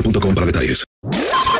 boostmobile.com para detalles.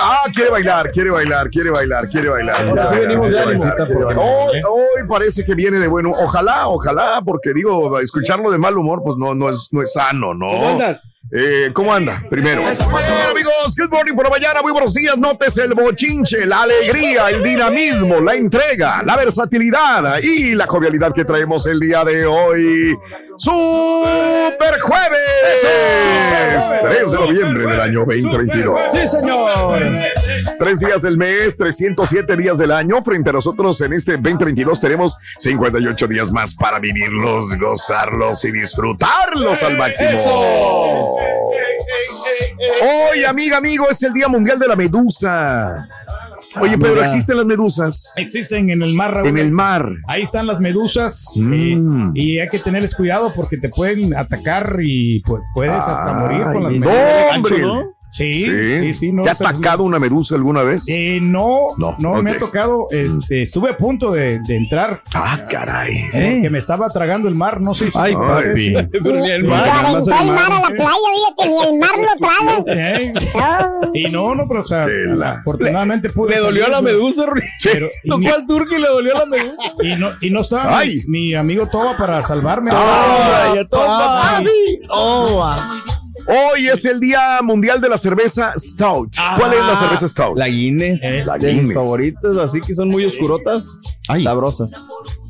Ah, quiere bailar, quiere bailar, quiere bailar, quiere bailar. Ahora sí Ya, venimos de quiere ánimo. bailar, quiere bailar. Hoy, hoy parece que viene de bueno. Ojalá, ojalá, porque digo, escucharlo de mal humor, pues no, no, es, no es sano, ¿no? ¿Cómo andas? Eh, ¿Cómo anda? Primero. Bueno, amigos, good morning por la mañana. Muy buenos días. Notes el bochinche, la alegría, el dinamismo, la entrega, la versatilidad y la jovialidad que traemos el día de hoy. ¡Super Jueves! 3 de noviembre del año 2022. Sí, señor. Tres días del mes, 307 días del año. Frente a nosotros en este 2022 tenemos 58 días más para vivirlos, gozarlos y disfrutarlos al máximo. Hoy, amiga, amigo, es el Día Mundial de la Medusa. Oye, Pedro, mira. ¿existen las medusas? Existen en el mar, Raúl. En el mar. Ahí están las medusas Mm. eh, y hay que tenerles cuidado porque te pueden atacar y pues, puedes hasta morir con las medusas. ¡hombre! Sí, sí, sí. no, ¿Te ha atacado una medusa alguna vez? Eh, no, No, no, me ha tocado. Este, estuve a punto de, de entrar. Ah, caray. eh, Que me estaba tragando el mar, no sé si. Ay, papi. Pero ni el Lo mar. Lo aventó el mar a la playa, fíjate, ni el mar lo traga. Eh, No. Y no, no, pero o sea, la- afortunadamente pude. Le dolió a la medusa, Rui. Pero- y, Tocó ni- al turco y le dolió a la medusa. y no, y no estaba Ay. mi, mi amigo Toba para salvarme. Ay, a toda madre. Hoy es el Día Mundial de la Cerveza Stout. ¿Cuál es la cerveza Stout? La Guinness. Eh, la de mis Guinness. favoritas, así que son muy oscurotas. Sabrosas.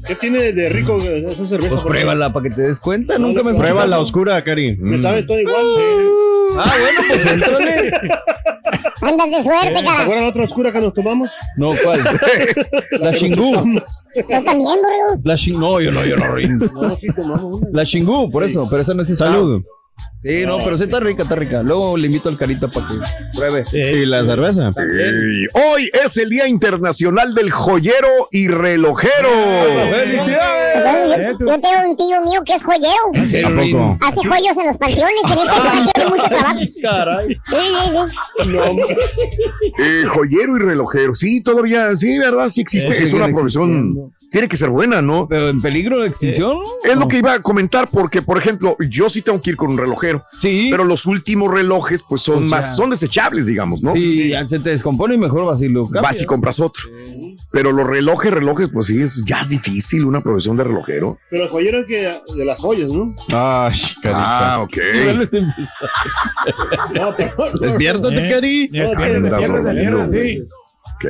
¿Qué tiene de rico esa cerveza? Pues pruébala para que te des cuenta. Nunca me Prueba la oscura, Cari. Me sabe todo igual. Ah, bueno, pues éntrale. Andas de suerte, ¿Te cara. acuerdas la otra oscura que nos tomamos? No, ¿cuál? La Shingú. Yo también, borrego. La Shingú. No, yo no, yo no. No, sí tomamos una. La Shingú, por eso, pero esa no es Salud. Sí, no, pero sí está rica, está rica. Luego le invito al carita para que pruebe. ¿Y la cerveza? Hoy es el Día Internacional del Joyero y Relojero. ¡Felicidades! Yo, tengo un tío mío que es joyero. ¿A poco? Hace joyos en los panteones. En este panteón tiene mucho trabajo. Caray. Sí, sí, sí. Eh, joyero y relojero. Sí, todavía, sí, ¿verdad? Sí existe. Es una profesión. existiendo. Tiene que ser buena, ¿no? ¿Pero en peligro de extinción? Es lo que iba a comentar, porque, por ejemplo, yo sí tengo que ir con un relojero, Sí. pero los últimos relojes, pues son O sea, más, son desechables, digamos, ¿no? Sí, ya se te descompone y mejor vas y lo cambias. Vas y compras otro. Pero los relojes, relojes, pues sí, es, ya es difícil una profesión de relojero. Pero el joyero es que de las joyas, ¿no? Ay, Ah, ok. Sí. No, pero. Despiértate, Eh, Cari. sí. Ok.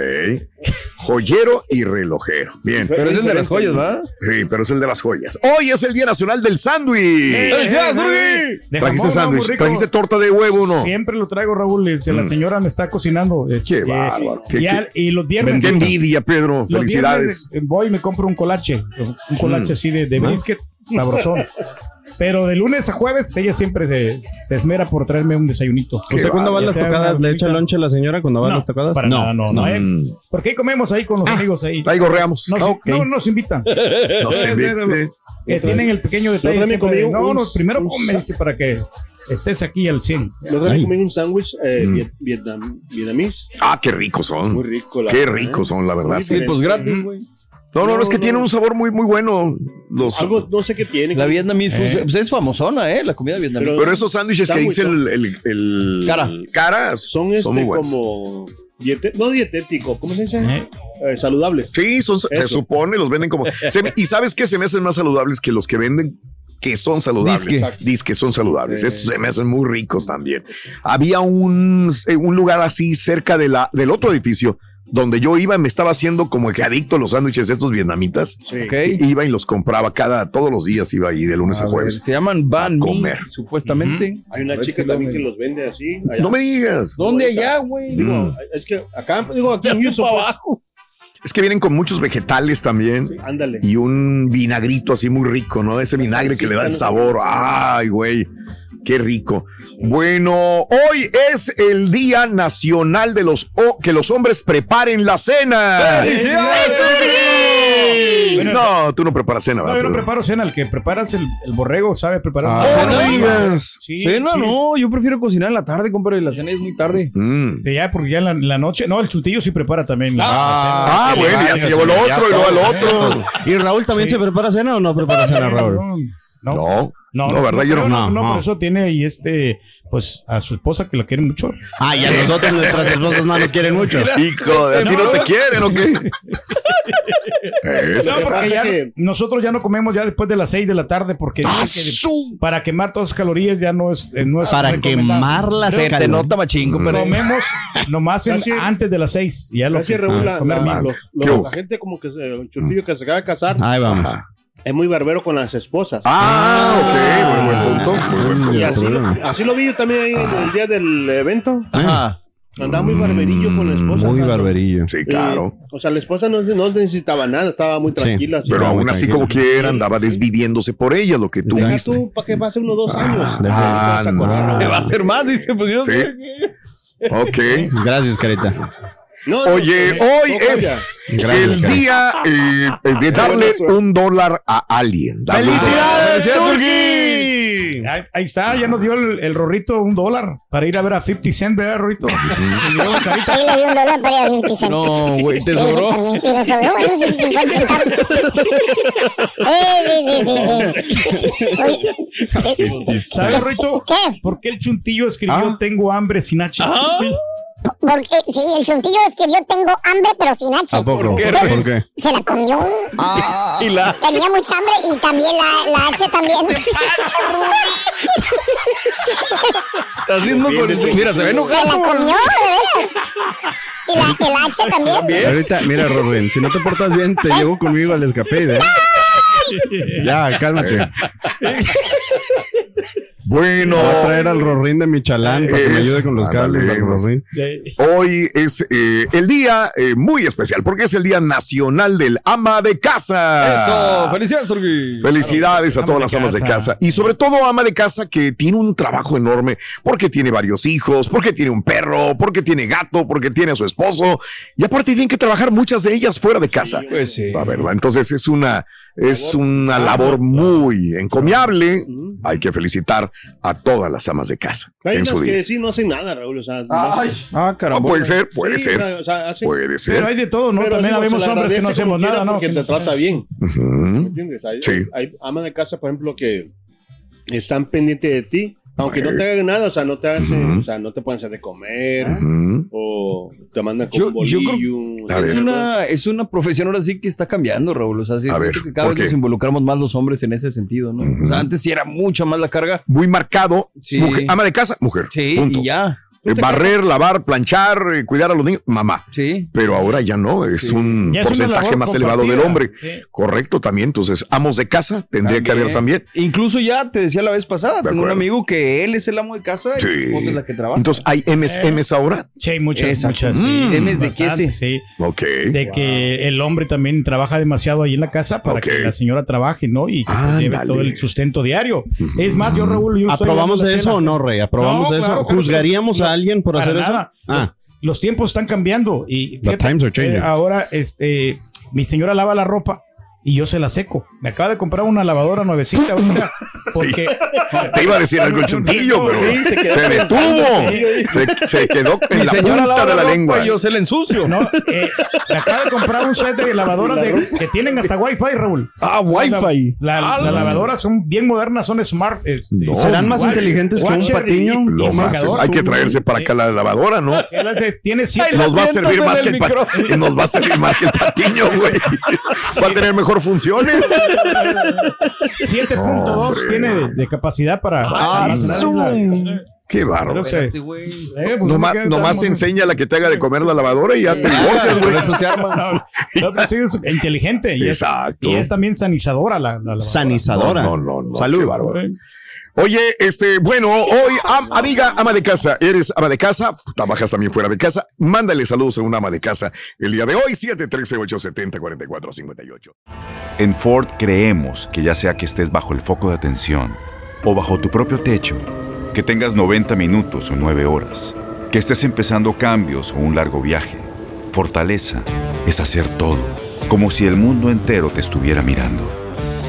Joyero y relojero. Bien. Pero es el de las joyas, ¿verdad? Sí, pero es el de las joyas. Hoy es el Día Nacional del Sándwich. ¡Felicidades, eh, Rui! eh, de ¿Trajiste ¿no? Sándwich? ¿Trajiste torta de huevo o no? Siempre lo traigo, Raúl. si La Mm. señora me está cocinando. es, Qué eh, bárbaro. Qué- y, qué- al- y los viernes. Qué envidia, Pedro. los Felicidades. voy y me compro un colache. Un colache Mm. así de, de brisket sabrosón. Pero de lunes a jueves ella siempre se, se esmera por traerme un desayunito. ¿Usted cuando va a las tocadas le echa lonche a la señora cuando va a No, las tocadas? para nada, no, no. eh. Mm. Porque ahí comemos ahí con los amigos ahí. Ahí gorreamos. Nos, Ok. No nos invitan. No sé, sí. eh, tienen el pequeño detalle. siempre no, un- no, primero dice, para que estés aquí al 100. Yo Ay. comí un sándwich eh, Mm. viet- vietnam, vietnamés. Ah, qué ricos son. Muy rico. la Qué verdad, ricos ¿eh? son, la verdad. Sí. Pues gratis, güey. No, no, no, es que No, tienen no. un sabor muy, muy bueno. Los, Algo, no sé qué tiene. La vietnamese food, Eh. pues es famosona, ¿eh? La comida vietnamesa. pero esos sándwiches que dice el, el, el- Cara. cara Son este muy buenos. como... diete- no dietético, ¿cómo se dice? Eh. Eh, saludables. Sí, son, se supone, los venden como. se y sabes qué se me hacen más saludables que los que venden que son saludables. Disque. Disque son saludables. Sí. Estos se me hacen muy ricos también. Había un, eh, un lugar así cerca de la, del otro edificio donde yo iba, me estaba haciendo como que adicto a los sándwiches estos vietnamitas. Sí. Ok. Iba y los compraba cada, todos los días iba ahí de lunes a, A ver, jueves. se llaman Ban A Mi, comer. supuestamente. Hay una chica si también que los vende así. allá. No me digas. ¿Dónde allá, güey? Mm. Digo, es que acá, digo, aquí en Houston. pues, Es que vienen con muchos vegetales también. sí, ándale. y un vinagrito así muy rico, ¿no? Ese vinagre que le da el sabor. Ay, güey. Qué rico. Bueno, hoy es el Día Nacional de los o- que los hombres preparen la cena. Bueno, No, tú no preparas cena, No, ¿verdad? yo no preparo cena. El que preparas el, el borrego sabe preparar Ah, Oh, cena. no. Sí, Cena, sí. no. Yo prefiero cocinar en la tarde, compadre. La cena es muy tarde. Mm. De ya, porque ya en la, noche. No, el chutillo sí prepara también. la- Ah, cena. bueno, ya se llevó el otro y luego al otro. ¿Y Raúl también Sí. se prepara cena o no prepara cena, Raúl? No, no, No, no, no, ¿verdad? Yo no. no, no, no. por eso tiene ahí este, pues a su esposa que la quiere mucho. Ah, y a nosotros nuestras esposas no nos quieren mucho. Hijo, ¿a ti no te quieren o qué? Eso. No, porque ya que- nosotros ya no comemos ya después de las 6 de la tarde porque ¡Ah, que para quemar todas las calorías ya no es, eh, no es Para quemar las Se te nota machín, compadre. Comemos nomás en- antes de las 6. Ya lo que- Raúl, la, comer la- bien. los- los- ¿Qué hubo? la gente como que se, el chutillo que se acaba de casar Ahí vamos. Es muy barbero con las esposas. Ah, ok, muy buen punto. Muy buen punto. y así lo, así lo vi yo también ahí el día del evento. Ajá. Andaba muy barberillo con la esposa. Muy barberillo. Sí, Eh, claro. o sea, la esposa no, no necesitaba nada, estaba muy tranquila. Pero aún así, como quiera, andaba desviviéndose por ella, lo que tú Deja viste. tú para que pase unos dos años. Ah, Te vas a acordar. no. Se va a hacer más, dice. Pues yo Sí. sé. Ok. Gracias, Carita. No, Oye, no, hoy es Gracias, el día eh, de darle buena suerte. un dólar a alguien. Darle un ¡Felicidades. Turki! Ahí, ahí está, ya nos dio el, el Rorrito un dólar para ir a ver a 50 Cent, ¿verdad, Rorrito? Ahí le di un dólar para ir a 50 cent. No, güey, te sobró. Y me sobró, bueno, sí, 50 centavos. Sí, sí, sí, sí. ¿Sabes, Rorrito? ¿Qué? ¿Por qué el chuntillo escribió Ah. Tengo hambre sin H? Porque, sí, el chuntillo escribió tengo hambre pero sin H. ¿A poco? qué, ¿Por qué? Se la comió. Y la... Tenía mucha hambre y también la, la H también. Está haciendo con esto. Mira, se ve Se enojado. la comió, de veras. Y la, el H también. Ahorita, mira, Rodrín, si no te portas bien, te llevo conmigo al escapade, ¿eh? Ya, cálmate. Bueno, Voy a traer al Rorín de Michalán para que me ayude con los cables hoy es eh, el día eh, muy especial porque es el Día Nacional del Ama de Casa. Eso, felicidades, Turki. Felicidades a todas las amas de casa. casa y sobre todo ama de casa que tiene un trabajo enorme porque tiene varios hijos, porque tiene un perro, porque tiene gato, porque tiene a su esposo y aparte tienen que trabajar muchas de ellas fuera de casa. Pues sí. La verdad, entonces es una es una labor muy encomiable. Hay que felicitar a todas las amas de casa Hay en unas su día. que sí no hacen nada, Raúl. O sea, no- Ah, Ah, caramba. puede ser, puede Sí, ser, o sea, hacen- puede Pero ser. hay de todo, ¿no? pero También digo, habemos hombres que no hacemos nada, ¿no? Porque te trata bien. Ujú. ¿Entiendes? Hay, Sí. hay amas de casa, por ejemplo, que están pendientes de ti, aunque no te hagan nada, o sea, no te hacen, o sea, no te pueden hacer de comer, o te mandan con Yo- un yo creo- bolillo. A Es una, es una profesión ahora sí que está cambiando, Raúl. O sea, sí, A ver, que cada ¿por vez qué? nos involucramos más los hombres en ese sentido, ¿no? O sea, antes sí era mucha más la carga. Muy marcado. Sí. Mujer- ama de casa, mujer. Sí, Punto. y ya. Eh, barrer, lavar, planchar, eh, cuidar a los niños, mamá. Sí. Pero ahora ya no, es un Ya porcentaje más elevado del hombre. Sí. Correcto, también. Entonces, amos de casa tendría que haber también. Incluso ya te decía la vez pasada, De tengo un amigo que él es el amo de casa y su Sí. esposa es la que trabaja. Entonces, ¿hay MSMs ahora? Sí, hay muchas, Exacto. muchas. Mm. Sí, Tienes de queso. sí. Ok. De que el hombre también trabaja demasiado ahí en la casa para que la señora trabaje, ¿no? Y que pues, lleve todo el sustento diario. Es más, yo, Raúl, yo ¿Aprobamos eso o no, Rey? ¿Aprobamos No, eso? claro, ¿Juzgaríamos claro. A alguien por hacer nada. eso? Ah, Los tiempos están cambiando y The times are changing. eh, ahora este mi señora lava la ropa y yo se la seco. Me acaba de comprar una lavadora nuevecita ahorita porque Te iba a decir algo el chuntillo, pero Sí, se detuvo. Se, se quedó en Mi la señora punta lava de la lengua. y yo se la ensucio. no, eh, me acaba de comprar un set de lavadoras de- que tienen hasta Wi-Fi, Raúl. ah Wi-Fi. La, la lavadora son bien modernas, son smart. es- No, ¿Serán más inteligentes que un patiño? Lo más- hay que traerse para acá la lavadora, ¿no? Tiene siete. Nos va a servir más el que el pa- micrófono. nos va a servir más que el patiño, güey. Va a tener mejor funciones. 7.2 Hombre. tiene de, de capacidad para. Ah, zoom. Qué bárbaro. eh, pues, Nomás, ¿qué nomás enseña la que te haga de comer la lavadora y ya te divorcias, Por güey. eso se arma. No, no, pero sí es inteligente y es, Exacto. y es también sanizadora la, la lavadora. Sanizadora. No, no, no, Salud. qué bárbaro. Oye, este, bueno, hoy, am- amiga, ama de casa, eres ama de casa, trabajas también fuera de casa, mándale saludos a una ama de casa el día de hoy, 713-870-4458. En Ford creemos que ya sea que estés bajo el foco de atención o bajo tu propio techo, que tengas 90 minutos o 9 horas, que estés empezando cambios o un largo viaje, fortaleza es hacer todo, como si el mundo entero te estuviera mirando.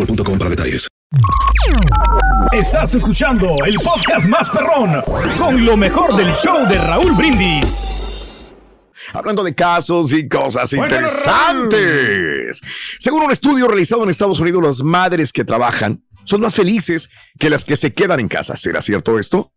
boostmobile.com para detalles. Estás escuchando el podcast más perrón con lo mejor del show de Raúl Brindis. Hablando de casos y cosas interesantes. Según un estudio realizado en Estados Unidos, las madres que trabajan son más felices que las que se quedan en casa. ¿Será cierto esto?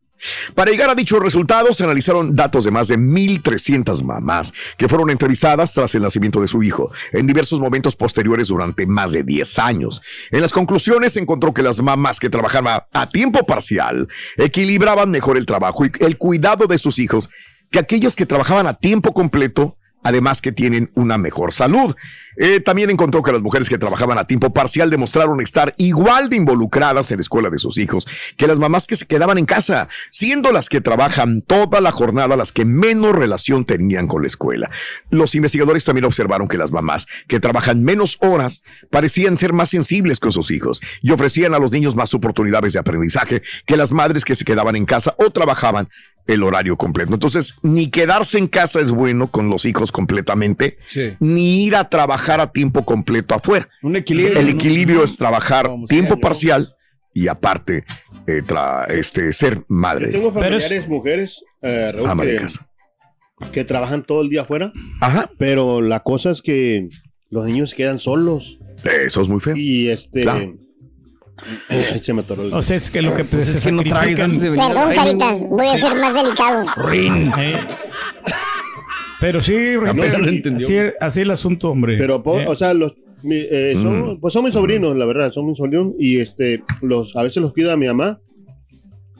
Para llegar a dichos resultados, se analizaron datos de más de 1.300 mamás que fueron entrevistadas tras el nacimiento de su hijo en diversos momentos posteriores durante más de 10 años. En las conclusiones se encontró que las mamás que trabajaban a, tiempo parcial equilibraban mejor el trabajo y el cuidado de sus hijos que aquellas que trabajaban a tiempo completo además que tienen una mejor salud. Eh, también encontró que las mujeres que trabajaban a tiempo parcial demostraron estar igual de involucradas en la escuela de sus hijos que las mamás que se quedaban en casa, siendo las que trabajan toda la jornada las que menos relación tenían con la escuela. Los investigadores también observaron que las mamás que trabajan menos horas parecían ser más sensibles con sus hijos y ofrecían a los niños más oportunidades de aprendizaje que las madres que se quedaban en casa o trabajaban el horario completo. Entonces, ni quedarse en casa es bueno con los hijos completamente, Sí. ni ir a trabajar a tiempo completo afuera. Un equilibrio. El ¿no? equilibrio es trabajar Como tiempo sea, parcial y aparte eh, tra- este, ser Yo madre, tengo Pero es- familiares, mujeres, eh, Raúl, ama de que, casa. que trabajan todo el día afuera, Ajá, pero la cosa es que los niños quedan solos. eso es muy feo. Y este. Claro. Ay, se me atoró el- O sea, es que lo que Pues se no tragues sacrifican. antes de venir. Perdón, Carita, voy a ser más delicado. Eh, Pero sí, lo así, entendió. así el asunto, hombre. Pero, po- Eh, o sea, los. mi- eh, son, Mm. Pues son mis sobrinos, la verdad, son mis sobrinos. Y este, los, a veces los cuida mi mamá.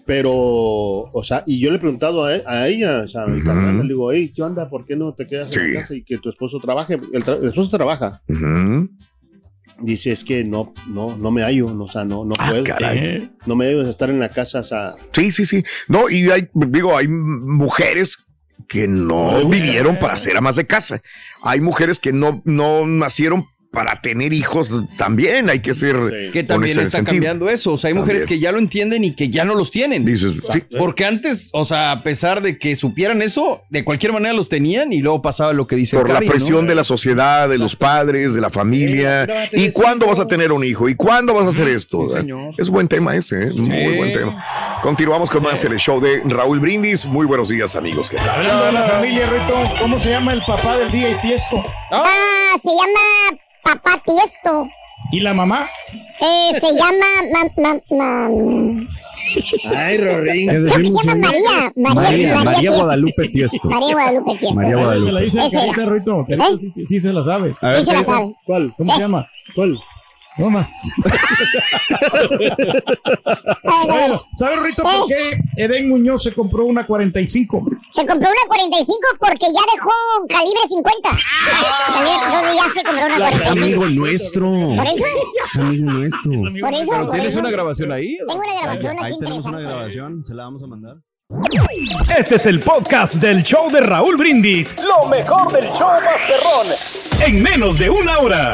Pero, o sea, y yo le he preguntado a, e- a ella, o sea, a mi Ujú. carnal, le digo, hey, ¿qué onda? ¿Por qué no te quedas en Sí. la casa y que tu esposo trabaje? El, tra- el esposo trabaja. Ujú. Dice, es que no, no, no me hallo, no, o sea, no, no Ah, puedo. caray. No me debo de estar en la casa, o sea, Sí, sí, sí. No, y hay, digo, hay mujeres que no vivieron para ser amas de casa. Hay mujeres que no, no nacieron para tener hijos también hay que ser. Que también está sentido. cambiando eso. O sea, hay mujeres que ya lo entienden y que ya no los tienen. Dices, sí. Porque antes, o sea, a pesar de que supieran eso, de cualquier manera los tenían y luego pasaba lo que dice Por la presión de la sociedad, de los padres, de la familia. ¿Y cuándo vas a tener un hijo? ¿Y cuándo vas a hacer esto? Sí, señor. Es buen tema ese, ¿eh? muy buen tema. Continuamos con más en el show de Raúl Brindis. Muy buenos días, amigos. ¿Qué tal? Hablando de la familia, Rito, ¿cómo se llama el papá del día y tiesto? Ah, se llama Papá Tiesto. ¿Y la mamá? Eh, se llama. ma- ma- ma- Ay, Rorín. ¿Qué Creo que se llama María. María, María, María Tiesto. Guadalupe Tiesto. María Guadalupe Tiesto. María Se Guadalupe. la dice a Carita, ¿Eh? sí, sí, sí se la sabe. A ver, Sí se la ¿qué- sabe. ¿Cuál? ¿Cómo se llama? ¿Cuál? No más. Bueno, ¿sabes, Rito, por qué Eden Muñoz se compró una 45? Se compró una 45 porque ya dejó calibre 50. Entonces ya se compró una Es 45. amigo nuestro. Por eso, Es amigo nuestro. por eso. Pero por tienes eso. una grabación ahí. Tengo una grabación aquí Ahí tenemos una grabación, se la vamos a mandar. Este es el podcast del show de Raúl Brindis. Lo mejor del show Masterrón. En menos de una hora.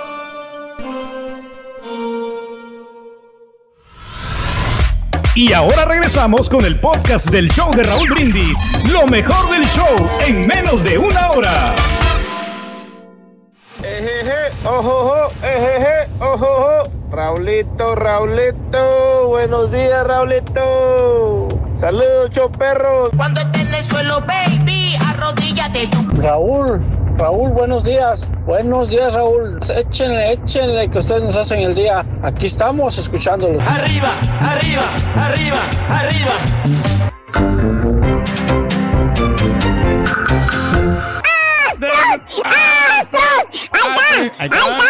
Y ahora regresamos con el podcast del show de Raúl Brindis. Lo mejor del show en menos de una hora. Ejeje, ojojo, ejeje, ojojo. Raulito, Raulito, buenos días, Raulito. Saludos, choperros. Cuando esté en el suelo, baby, arrodíllate tú. Raúl, Raúl, buenos días. Buenos días, Raúl. Échenle, échenle que ustedes nos hacen el día. Aquí estamos escuchándolo. Arriba, arriba, arriba, arriba. ¡Ahí está! ¡Ahí está!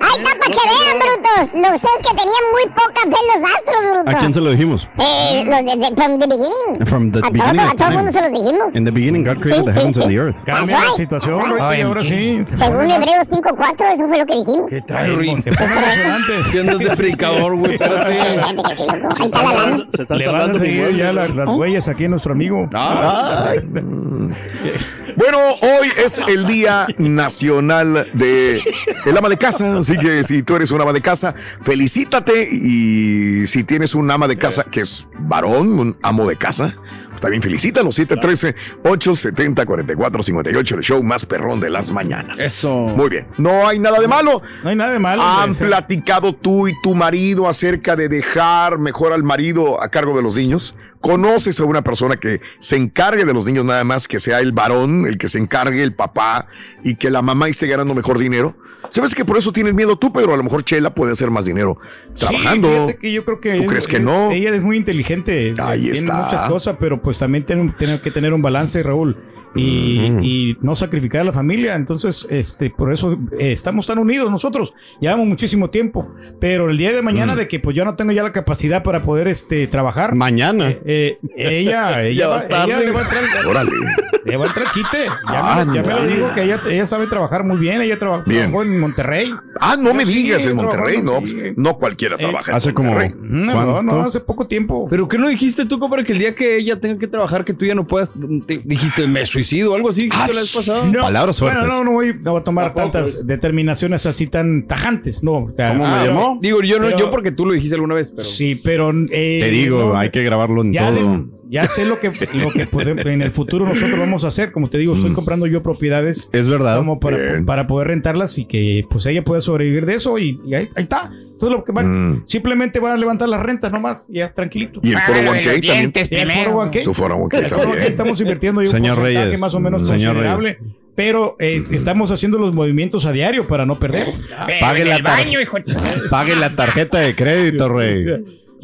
¡Ahí está para que vean, brutos! Los ustedes que tenían muy poca fe en los astros, brutos. ¿A quién se lo dijimos? Eh, los de, de- from the beginning. From the a, beginning todo, a todo el mundo se los dijimos. In the beginning, God created Sí, the sí, heavens sí. and the earth. Cambia la situación, right. y ahora sí. se Según Hebreos 5.4, eso fue lo que dijimos. ¿Qué trae, pone emocionante. ¿Qué andas de predicador, güey? Espérate. Ahí está la lana. Se está Le van a seguir ya la- las huellas aquí a nuestro amigo. Bueno, hoy es el Día Nacional de el ama de casa, así que si tú eres un ama de casa, felicítate y si tienes un ama de casa que es varón, un amo de casa, también felicítalo, 713-870-4458, el show más perrón de las mañanas. Eso. Muy bien, no hay nada de malo. No hay nada de malo. ¿Han platicado tú y tu marido acerca de dejar mejor al marido a cargo de los niños? ¿Conoces a una persona que se encargue de los niños nada más, que sea el varón, el que se encargue, el papá, y que la mamá esté ganando mejor dinero? ¿Sabes que por eso tienes miedo tú, Pedro? A lo mejor Chela puede hacer más dinero Sí, trabajando. que yo creo que ¿Tú es- crees que es- no? Ella es muy inteligente. Ahí tiene está. muchas cosas, pero pues también tiene, tiene que tener un balance, Raúl. Y, y no sacrificar a la familia. Entonces, este, por eso eh, estamos tan unidos nosotros. Llevamos muchísimo tiempo. Pero el día de mañana, de que pues yo no tengo ya la capacidad para poder este, trabajar. Mañana. eh, ella, ella, va, ella le va a entrar, Órale. le va a entrar quite. Ya, Ah, me, ya me lo digo que ella, ella sabe trabajar muy bien. Ella traba- Bien. trabajó en Monterrey. Ah, no Yo me sí, digas en Monterrey, no, sí. pues, no cualquiera trabaja en Hace como. Monterrey. No, no, no, ¿Cuánto? hace poco tiempo. ¿Pero qué no dijiste tú, para que el día que ella tenga que trabajar, que tú ya no puedas, te- dijiste, me suicido o algo así? Ah, ¿Qué la? No, Palabras bueno, fuertes. no, no voy, no voy a tomar Tampoco, tantas pues. determinaciones así tan tajantes, no. o sea, ¿Cómo me ah, llamó? Digo, yo no, Pero- yo porque tú lo dijiste alguna vez, pero. Sí, pero. eh, Te digo, no, hay que grabarlo en ya, todo. le- ya sé lo que, lo que podemos- en el futuro nosotros vamos a hacer. Como te digo, estoy comprando yo propiedades Es verdad. como para, para poder rentarlas y que pues ella pueda sobrevivir de eso y, y ahí, ahí está. Entonces lo que va, Mm. simplemente va a levantar las rentas nomás, ya tranquilito. Y el foro 1K también. El 401k. Tu foro 1K El 401k también. estamos invirtiendo un Señor porcentaje Reyes, más o menos señor considerable. Pero eh, estamos haciendo los movimientos a diario para no perder. Pague la, tar- Pague la tarjeta de crédito, rey.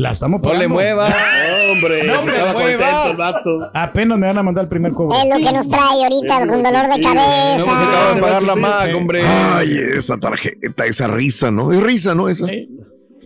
La estamos No le pagando. muevas. Hombre, No, muevas. contento el vato. Apenas me van a mandar el primer cobro. Es lo que nos trae ahorita con dolor de cabeza. No se acaba de pagar la Mac, hombre. Ay, esa tarjeta, esa risa, ¿no? Es risa, ¿no? Esa.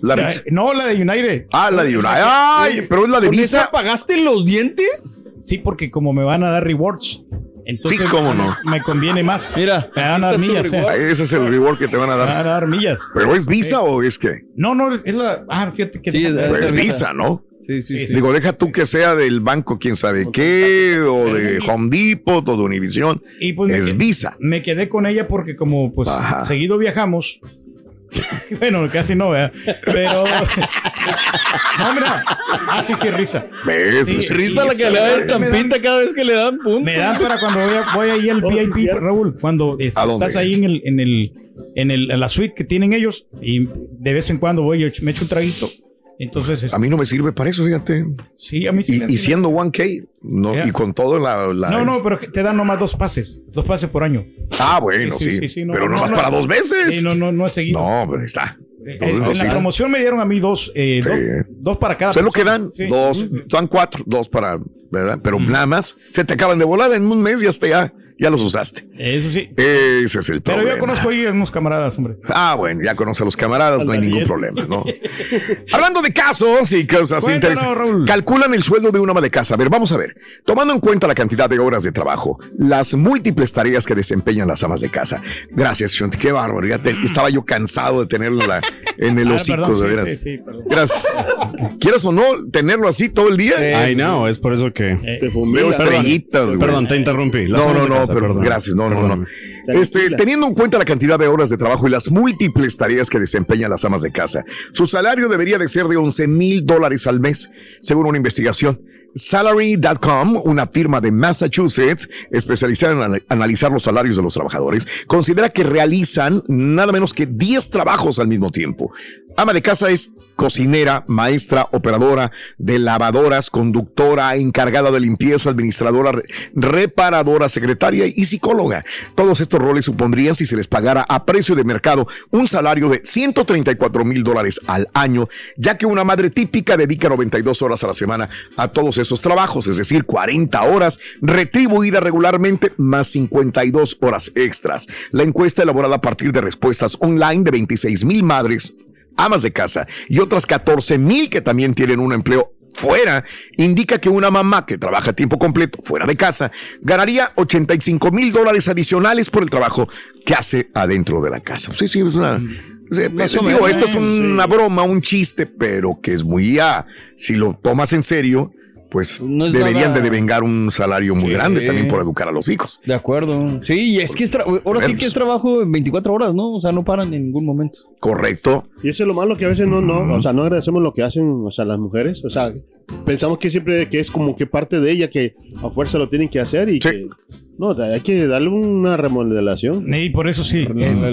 La Visa. no, la de United. Ah, la de United. Ay, pero es la de ¿Con Visa. esa pagaste los dientes? Sí, porque como me van a dar rewards. Entonces, Sí, cómo no. Me conviene más. Mira, me van a dar millas. eh. Ese es el reward que te van a Me van dar. a dar millas. ¿Pero es Visa o es qué? No, no, es la. Ah, fíjate que. Sí, es- Pues es es Visa. ¿no? Sí, sí, sí. Digo, deja tú que sea del banco, quién sabe qué, o de Home Depot, o de Univision. Y pues me Es quedé- Visa. Me quedé con ella porque como pues Ajá. seguido viajamos. bueno, casi no, ¿verdad? Pero... no, mira. Ah, sí, sí, risa. ¿Ves? Sí, sí, Risa la que le da estampita cada vez que le dan punto. Me dan para cuando voy, a- voy ahí al VIP. Raúl, cuando es- estás ahí en el, en el, en el, en la suite que tienen ellos y de vez en cuando voy y me echo un traguito. Entonces, es- A mí no me sirve para eso, fíjate. sí, a mí sí Y, siendo 1K, no, Ya. y con todo la, la- No, no, pero te dan nomás dos pases, dos pases por año. Ah, bueno, Sí, no, pero no, nomás no. para dos veces. No, no, no he seguido. No, pero está. Eh, Entonces, en la promoción me dieron a mí dos, eh, dos, dos para cada Sé lo que dan, dos, dan cuatro, dos para, ¿verdad? Pero nada más, se te acaban de volada en un mes y hasta ya, ya los usaste. Eso sí. Ese es el Pero problema. yo conozco ahí a unos camaradas, hombre. Ah, bueno, ya conoce a los camaradas, no hay ningún problema, ¿no? Hablando de casos y cosas interesantes, calculan el sueldo de una ama de casa. A ver, vamos a ver. Tomando en cuenta la cantidad de horas de trabajo, las múltiples tareas que desempeñan las amas de casa. Gracias, Shonti, qué bárbaro. Ya te- estaba yo cansado de tenerla en el Ah, hocico, perdón, de sí, veras. sí, sí, perdón. Gracias. ¿Quieres o no tenerlo así todo el día? Ay, no, es por eso que. Eh, Te fumila. estrellitas, güey. Perdón, te interrumpí. Las No, no, de no, pero perdón. gracias, no, no, no. Perdóname. Este, teniendo en cuenta la cantidad de horas de trabajo y las múltiples tareas que desempeñan las amas de casa, su salario debería de ser de 11 mil dólares al mes, según una investigación. Salary.com, una firma de Massachusetts especializada en ana- analizar los salarios de los trabajadores, considera que realizan nada menos que 10 trabajos al mismo tiempo. Ama de casa es cocinera, maestra, operadora de lavadoras, conductora, encargada de limpieza, administradora, re- reparadora, secretaria y psicóloga. Todos estos roles supondrían, si se les pagara a precio de mercado, un salario de 134 mil dólares al año, ya que una madre típica dedica 92 horas a la semana a todos esos trabajos, es decir, 40 horas retribuidas regularmente más 52 horas extras. La encuesta elaborada a partir de respuestas online de 26 mil madres amas de casa y otras 14 mil que también tienen un empleo fuera, indica que una mamá que trabaja a tiempo completo fuera de casa ganaría 85 mil dólares adicionales por el trabajo que hace adentro de la casa. Sí, sí, es una... Más o digo, esto es una broma, un chiste, pero que es muy ya, si lo tomas en serio, pues No deberían nada- de devengar un salario muy Sí. grande también por educar a los hijos. De acuerdo. Sí, y es que es ahora sí que es trabajo en 24 horas, ¿no? O sea, no paran en ningún momento. Correcto. Y eso es lo malo que a veces no, no, o sea, no agradecemos lo que hacen, o sea, las mujeres, o sea, pensamos que siempre que es como que parte de ella que a fuerza lo tienen que hacer y que no, hay que darle una remodelación. Y por eso sí. es-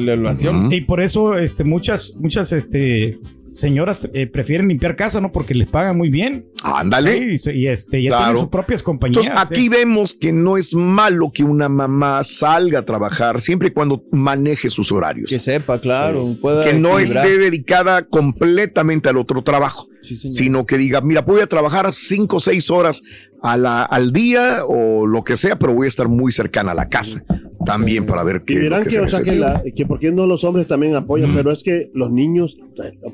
Y por eso este, muchas, muchas este, señoras eh, prefieren limpiar casa, ¿no? Porque les pagan muy bien. Ándale. Sí, y, este, ya Claro. tienen sus propias compañías. Entonces, aquí ¿eh? vemos que no es malo que una mamá salga a trabajar siempre y cuando maneje sus horarios. Que sepa, claro. pueda que no equilibrar. esté dedicada completamente al otro trabajo, sino que diga, mira, voy a trabajar cinco o seis horas a la- al día o lo que sea, pero voy a estar muy cercana a la casa también para ver qué Y es lo dirán que, que, o sea, que, la, que por qué no los hombres también apoyan, pero es que los niños,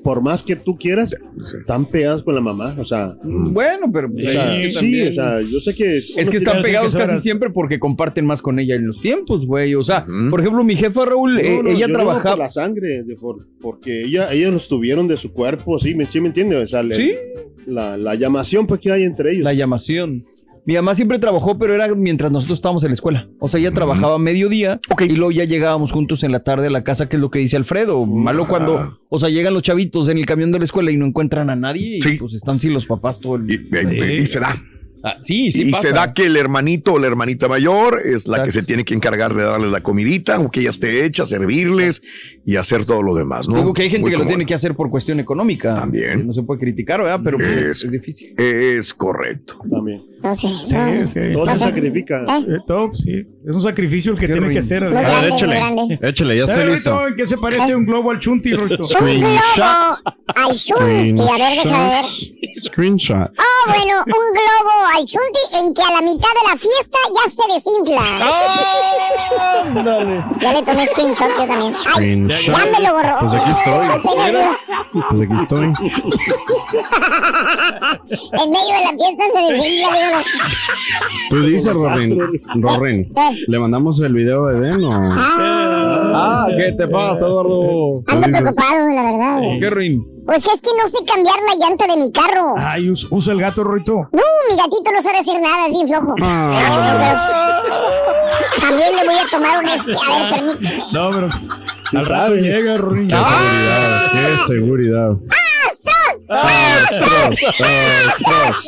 por más que tú quieras, están pegados con la mamá, o sea. Bueno, pero o pues, sea, sí, sí, o sea, yo sé que... Es que están pegados casi siempre porque comparten más con ella en los tiempos, güey. O sea, por ejemplo, mi jefa Raúl, eh, No, no, ella yo digo por trabajaba. la sangre, de por- porque ella, ellos los tuvieron de su cuerpo, sí, me, sí me entiende, o sea, le- la, la llamación pues que hay entre ellos. La llamación. Mi mamá siempre trabajó, pero era mientras nosotros estábamos en la escuela. O sea, ella trabajaba a mediodía y luego ya llegábamos juntos en la tarde a la casa, que es lo que dice Alfredo. Malo cuando, o sea, llegan los chavitos en el camión de la escuela y no encuentran a nadie y pues están sin los papás todo el Y, y- y se da. Ah, sí, sí y pasa. se da que el hermanito o la hermanita mayor es la que se tiene que encargar de darles la comidita, aunque ella esté hecha, servirles y hacer todo lo demás, ¿no? Digo que hay gente Muy que lo tiene que hacer por cuestión económica. También. No se puede criticar, ¿verdad? Pero pues, es, Es- es difícil. Es correcto. También. No sé. Sí, no. sí. Todo No se sacrifica. ¿Eh? Eh, todo, sí. Es un sacrificio el que tiene que hacer. A ver, échale. grande. Échale, ya Eh, estoy Rito, listo. ¿En qué se parece un globo al chunti, Rito? Un globo Screenshot. al chunti. A ver, déjame ver. Screenshot. Oh, bueno, un globo al chunti en que a la mitad de la fiesta ya se desinfla. Ya le tomé screenshot yo también. Ay, Screenshot. ya me lo borró. Pues aquí estoy. Pues aquí estoy. En medio de la fiesta se desinfla, Tú dices, Rorin. Rorin. ¿Le mandamos el video de Den o...? Ah, ¿qué te pasa, Eduardo? Ando preocupado, la verdad. ¿Qué rin? Pues es que no sé cambiar la llanta de mi carro. Ay, us- usa el gato, Rito. No, mi gatito no sabe decir nada, es bien flojo. Ah. También le voy a tomar un este. A ver, permíteme. No, pero al rato llega, Rorin. Qué seguridad, qué seguridad. ¡Astros! Astros.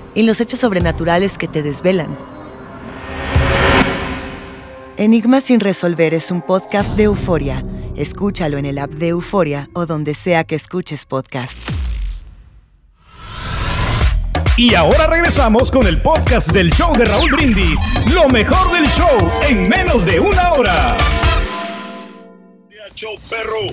en los hechos sobrenaturales que te desvelan. Enigma sin resolver es un podcast de euforia. Escúchalo en el app de Euforia o donde sea que escuches podcast. Y ahora regresamos con el podcast del show de Raúl Brindis. Lo mejor del show en menos de una hora.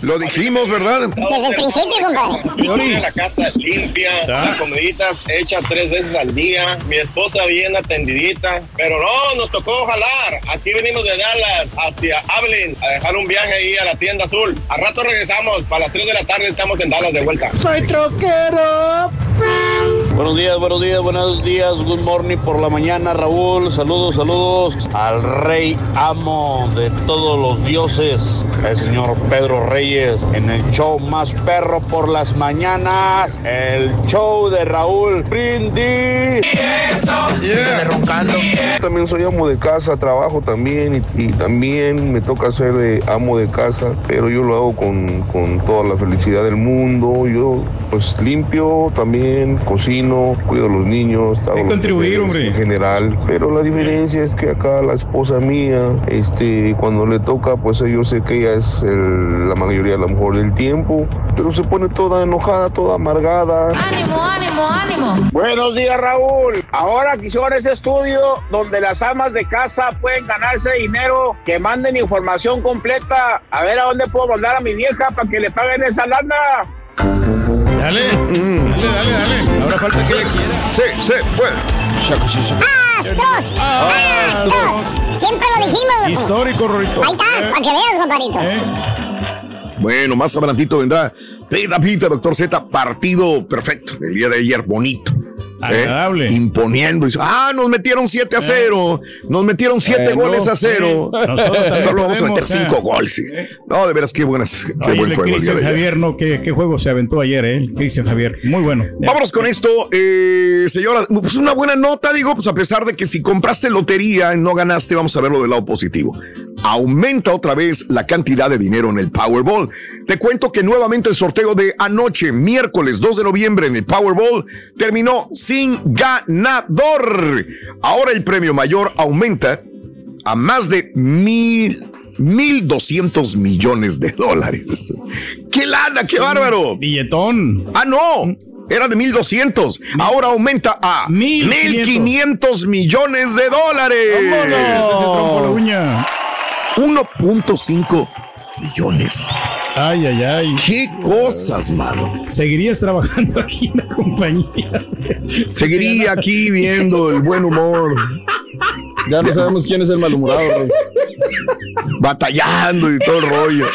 Lo dijimos, ¿verdad? Desde el principio, compadre. la casa limpia, las comiditas hechas tres veces al día, mi esposa bien atendidita, pero no, nos tocó jalar. Aquí venimos de Dallas hacia Abilene a dejar un viaje ahí a la tienda azul. Al rato regresamos, para las 3 de la tarde estamos en Dallas de vuelta. Soy troquero. Buenos días, buenos días, buenos días. Good morning por la mañana, Raúl. Saludos, saludos al rey amo de todos los dioses, el señor Pedro Reyes, en el show más perro por las mañanas, el show de Raúl Brindis. También soy amo de casa, trabajo también y, y también me toca ser de amo de casa, pero yo lo hago con, con toda la felicidad del mundo. Yo pues limpio, también cocino, cuido a los niños, hago los contribuir, hombre. en general, pero la diferencia es que acá la esposa mía, este, cuando le toca, pues yo sé que ella es el- la mayoría a lo mejor del tiempo, pero se pone toda enojada, toda amargada. Ánimo, ánimo, ánimo. Buenos días, Raúl. Ahora que hicieron ese estudio donde las amas de casa pueden ganarse dinero, que manden información completa. A ver a dónde puedo mandar a mi vieja para que le paguen esa lana. Dale, dale, dale, dale. Ahora falta que ella quiera. Sí, sí, puede. ¡Astros! ¡Astros! Siempre lo dijimos. Histórico, Rorito. Ahí está, para que veas, compadrito. Bueno, más adelantito vendrá Peda Pita, doctor Z, partido perfecto. El día de ayer, bonito. ¿Eh? Agradable. Imponiendo. Dice, ah, nos metieron 7 a 0. Nos metieron 7 Bueno, goles a 0. sí. Nosotros Solo vamos a meter podemos, 5 eh. goles. sí. No, de veras, qué buenas. Qué Oye, buen juego Cristian. Javier, no, qué, qué juego se aventó ayer, ¿eh? Cristian Javier. Muy bueno. Vámonos con esto, eh, señora. Pues una buena nota, digo, pues a pesar de que si compraste lotería y no ganaste, vamos a verlo del lado positivo. Aumenta otra vez la cantidad de dinero en el Powerball. Te cuento que nuevamente el sorteo de anoche, miércoles 2 de noviembre en el Powerball, terminó sin ganador. Ahora el premio mayor aumenta a más de mil. 1.200 millones de dólares. ¡Qué lana, qué bárbaro! Billetón. Ah, no. Era de 1.200. Ahora aumenta a 1.500 millones de dólares. ¡Vámonos! 1.5 millones. Ay, ay, ay. Qué cosas, mano. Seguirías trabajando aquí en la compañía. Seguiría aquí viendo el buen humor. Ya no sabemos quién es el malhumorado. güey. Batallando y todo el rollo.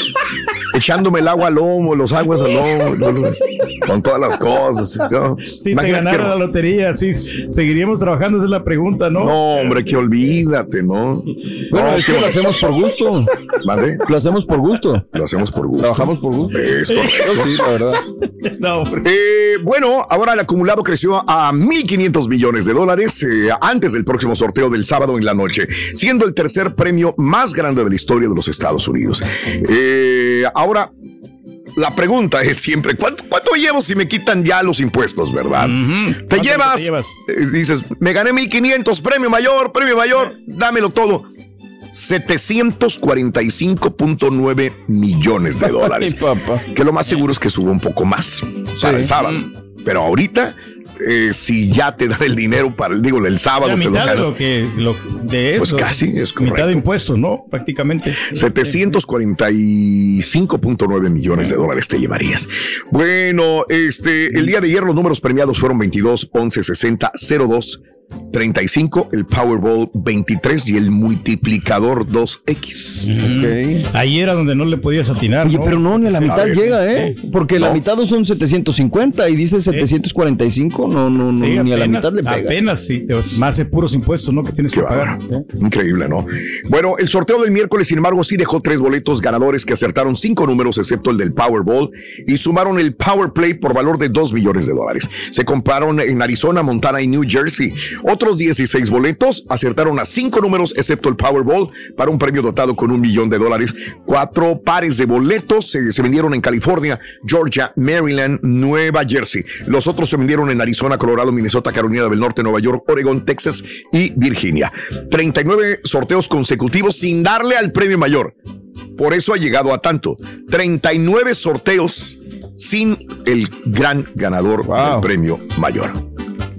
Echándome el agua al lomo, los aguas al lomo. con todas las cosas. ¿no? Si te ganara que- la lotería, sí, seguiríamos trabajando, esa es la pregunta, ¿no? No, hombre, que olvídate, ¿no? Bueno, No, es que lo hacemos por gusto. ¿Mande? Lo hacemos por gusto. Lo hacemos por gusto. Trabajamos por gusto. Es correcto. Sí, la verdad. No, Eh, bueno, ahora el acumulado creció a 1.500 millones de dólares eh, antes del próximo sorteo del sábado en la noche, siendo el tercer premio más grande de la historia de los Estados Unidos. Eh, ahora, la pregunta es siempre, ¿cuánto, cuánto llevo si me quitan ya los impuestos, verdad? Te ¿Cuánto llevas, te llevas? eh, dices, me gané 1.500, premio mayor, premio mayor, dámelo todo. 745.9 millones de dólares. Que lo más seguro es que suba un poco más para el sábado. Pero ahorita, eh, si ya te dan el dinero para el, digo, el sábado, la te lo mitad de ganas. lo que lo, de Pues eso. casi, es Mitad correcto. de impuestos, ¿no? Prácticamente. 745.9 millones de dólares te llevarías. Bueno, este, el día de ayer los números premiados fueron 22, 11, 60, 02, 35, el Powerball 23 y el multiplicador 2X. Ahí era donde no le podías atinar. Oye, pero no, ni a la mitad ver. llega, ¿eh? Porque la No. mitad son 750 y dice 745. No, no, no, Sí, ni a la mitad le pega. Apenas, sí. Más de puros impuestos, ¿no? Que tienes que pagar. ¿eh? Increíble, ¿no? Bueno, el sorteo del miércoles, sin embargo, sí dejó tres boletos ganadores que acertaron cinco números, excepto el del Powerball, y sumaron el Power Play por valor de 2 millones de dólares. Se compraron en Arizona, Montana y New Jersey. Otros 16 boletos acertaron a cinco números, excepto el Powerball, para un premio dotado con un millón de dólares. Cuatro pares de boletos se, se vendieron en California, Georgia, Maryland, Nueva Jersey. Los otros se vendieron en Arizona, Colorado, Minnesota, Carolina del Norte, Nueva York, Oregon, Texas y Virginia. 39 sorteos consecutivos sin darle al premio mayor. Por eso ha llegado a tanto. 39 sorteos sin el gran ganador del premio mayor.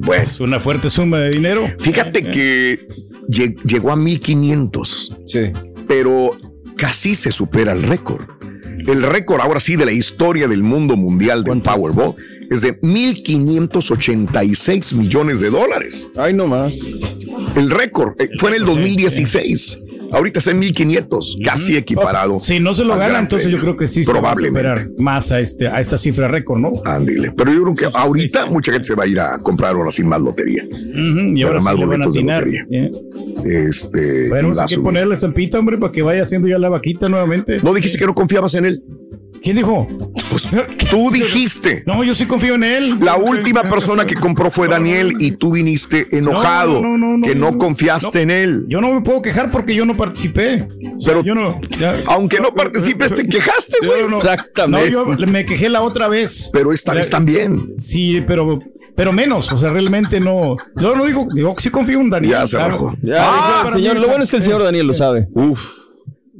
Bueno. Es una fuerte suma de dinero. Fíjate que lle- llegó a 1500. Sí. Pero casi se supera el récord. El récord ahora sí de la historia del mundo mundial del Powerball es de 1586 millones de dólares. Ay, no más. El récord eh, fue en el 2016. Ahorita está en 1500, casi equiparado. Si no se lo gana, entonces yo creo que sí se va a superar más a, este, a esta cifra récord, ¿no? Ándile. Pero yo creo que ahorita mucha gente se va a ir a comprar ahora sin más lotería. Y ahora más sí le van a de lotería. ¿eh? Este. Bueno, hay que ponerle estampita, hombre, para que vaya haciendo ya la vaquita nuevamente. ¿No dijiste que no confiabas en él? ¿Quién dijo? Tú dijiste. No, yo sí confío en él. La última persona que compró fue Daniel y tú viniste enojado No, no, no, no, que no no, confiaste en él. Yo no me puedo quejar porque yo no participé. O sea, Pero yo no. ya- aunque no participes, te quejaste, güey. no- Exactamente. No, yo me quejé la otra vez. Pero esta vez también. Sí, pero, pero menos. O sea, realmente no. Yo no digo, digo que sí confío en Daniel. Ya se claro. Ya, Ah, señor, mí lo bueno es que el señor Daniel lo sabe. Uf.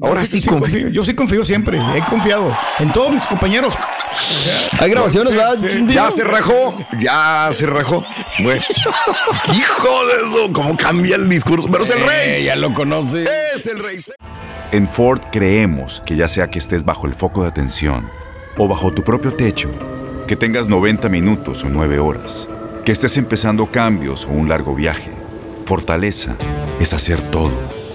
Ahora Yo sí confío. Yo sí confío siempre. He confiado en todos mis compañeros. Hay grabaciones, ¿verdad? Ya se rajó, ya se rajó. Bueno. Hijo de eso, cómo cambia el discurso. Pero es el rey. ya lo conoce. Es el rey. En Ford creemos que ya sea que estés bajo el foco de atención o bajo tu propio techo, que tengas 90 minutos o 9 horas, que estés empezando cambios o un largo viaje, fortaleza es hacer todo,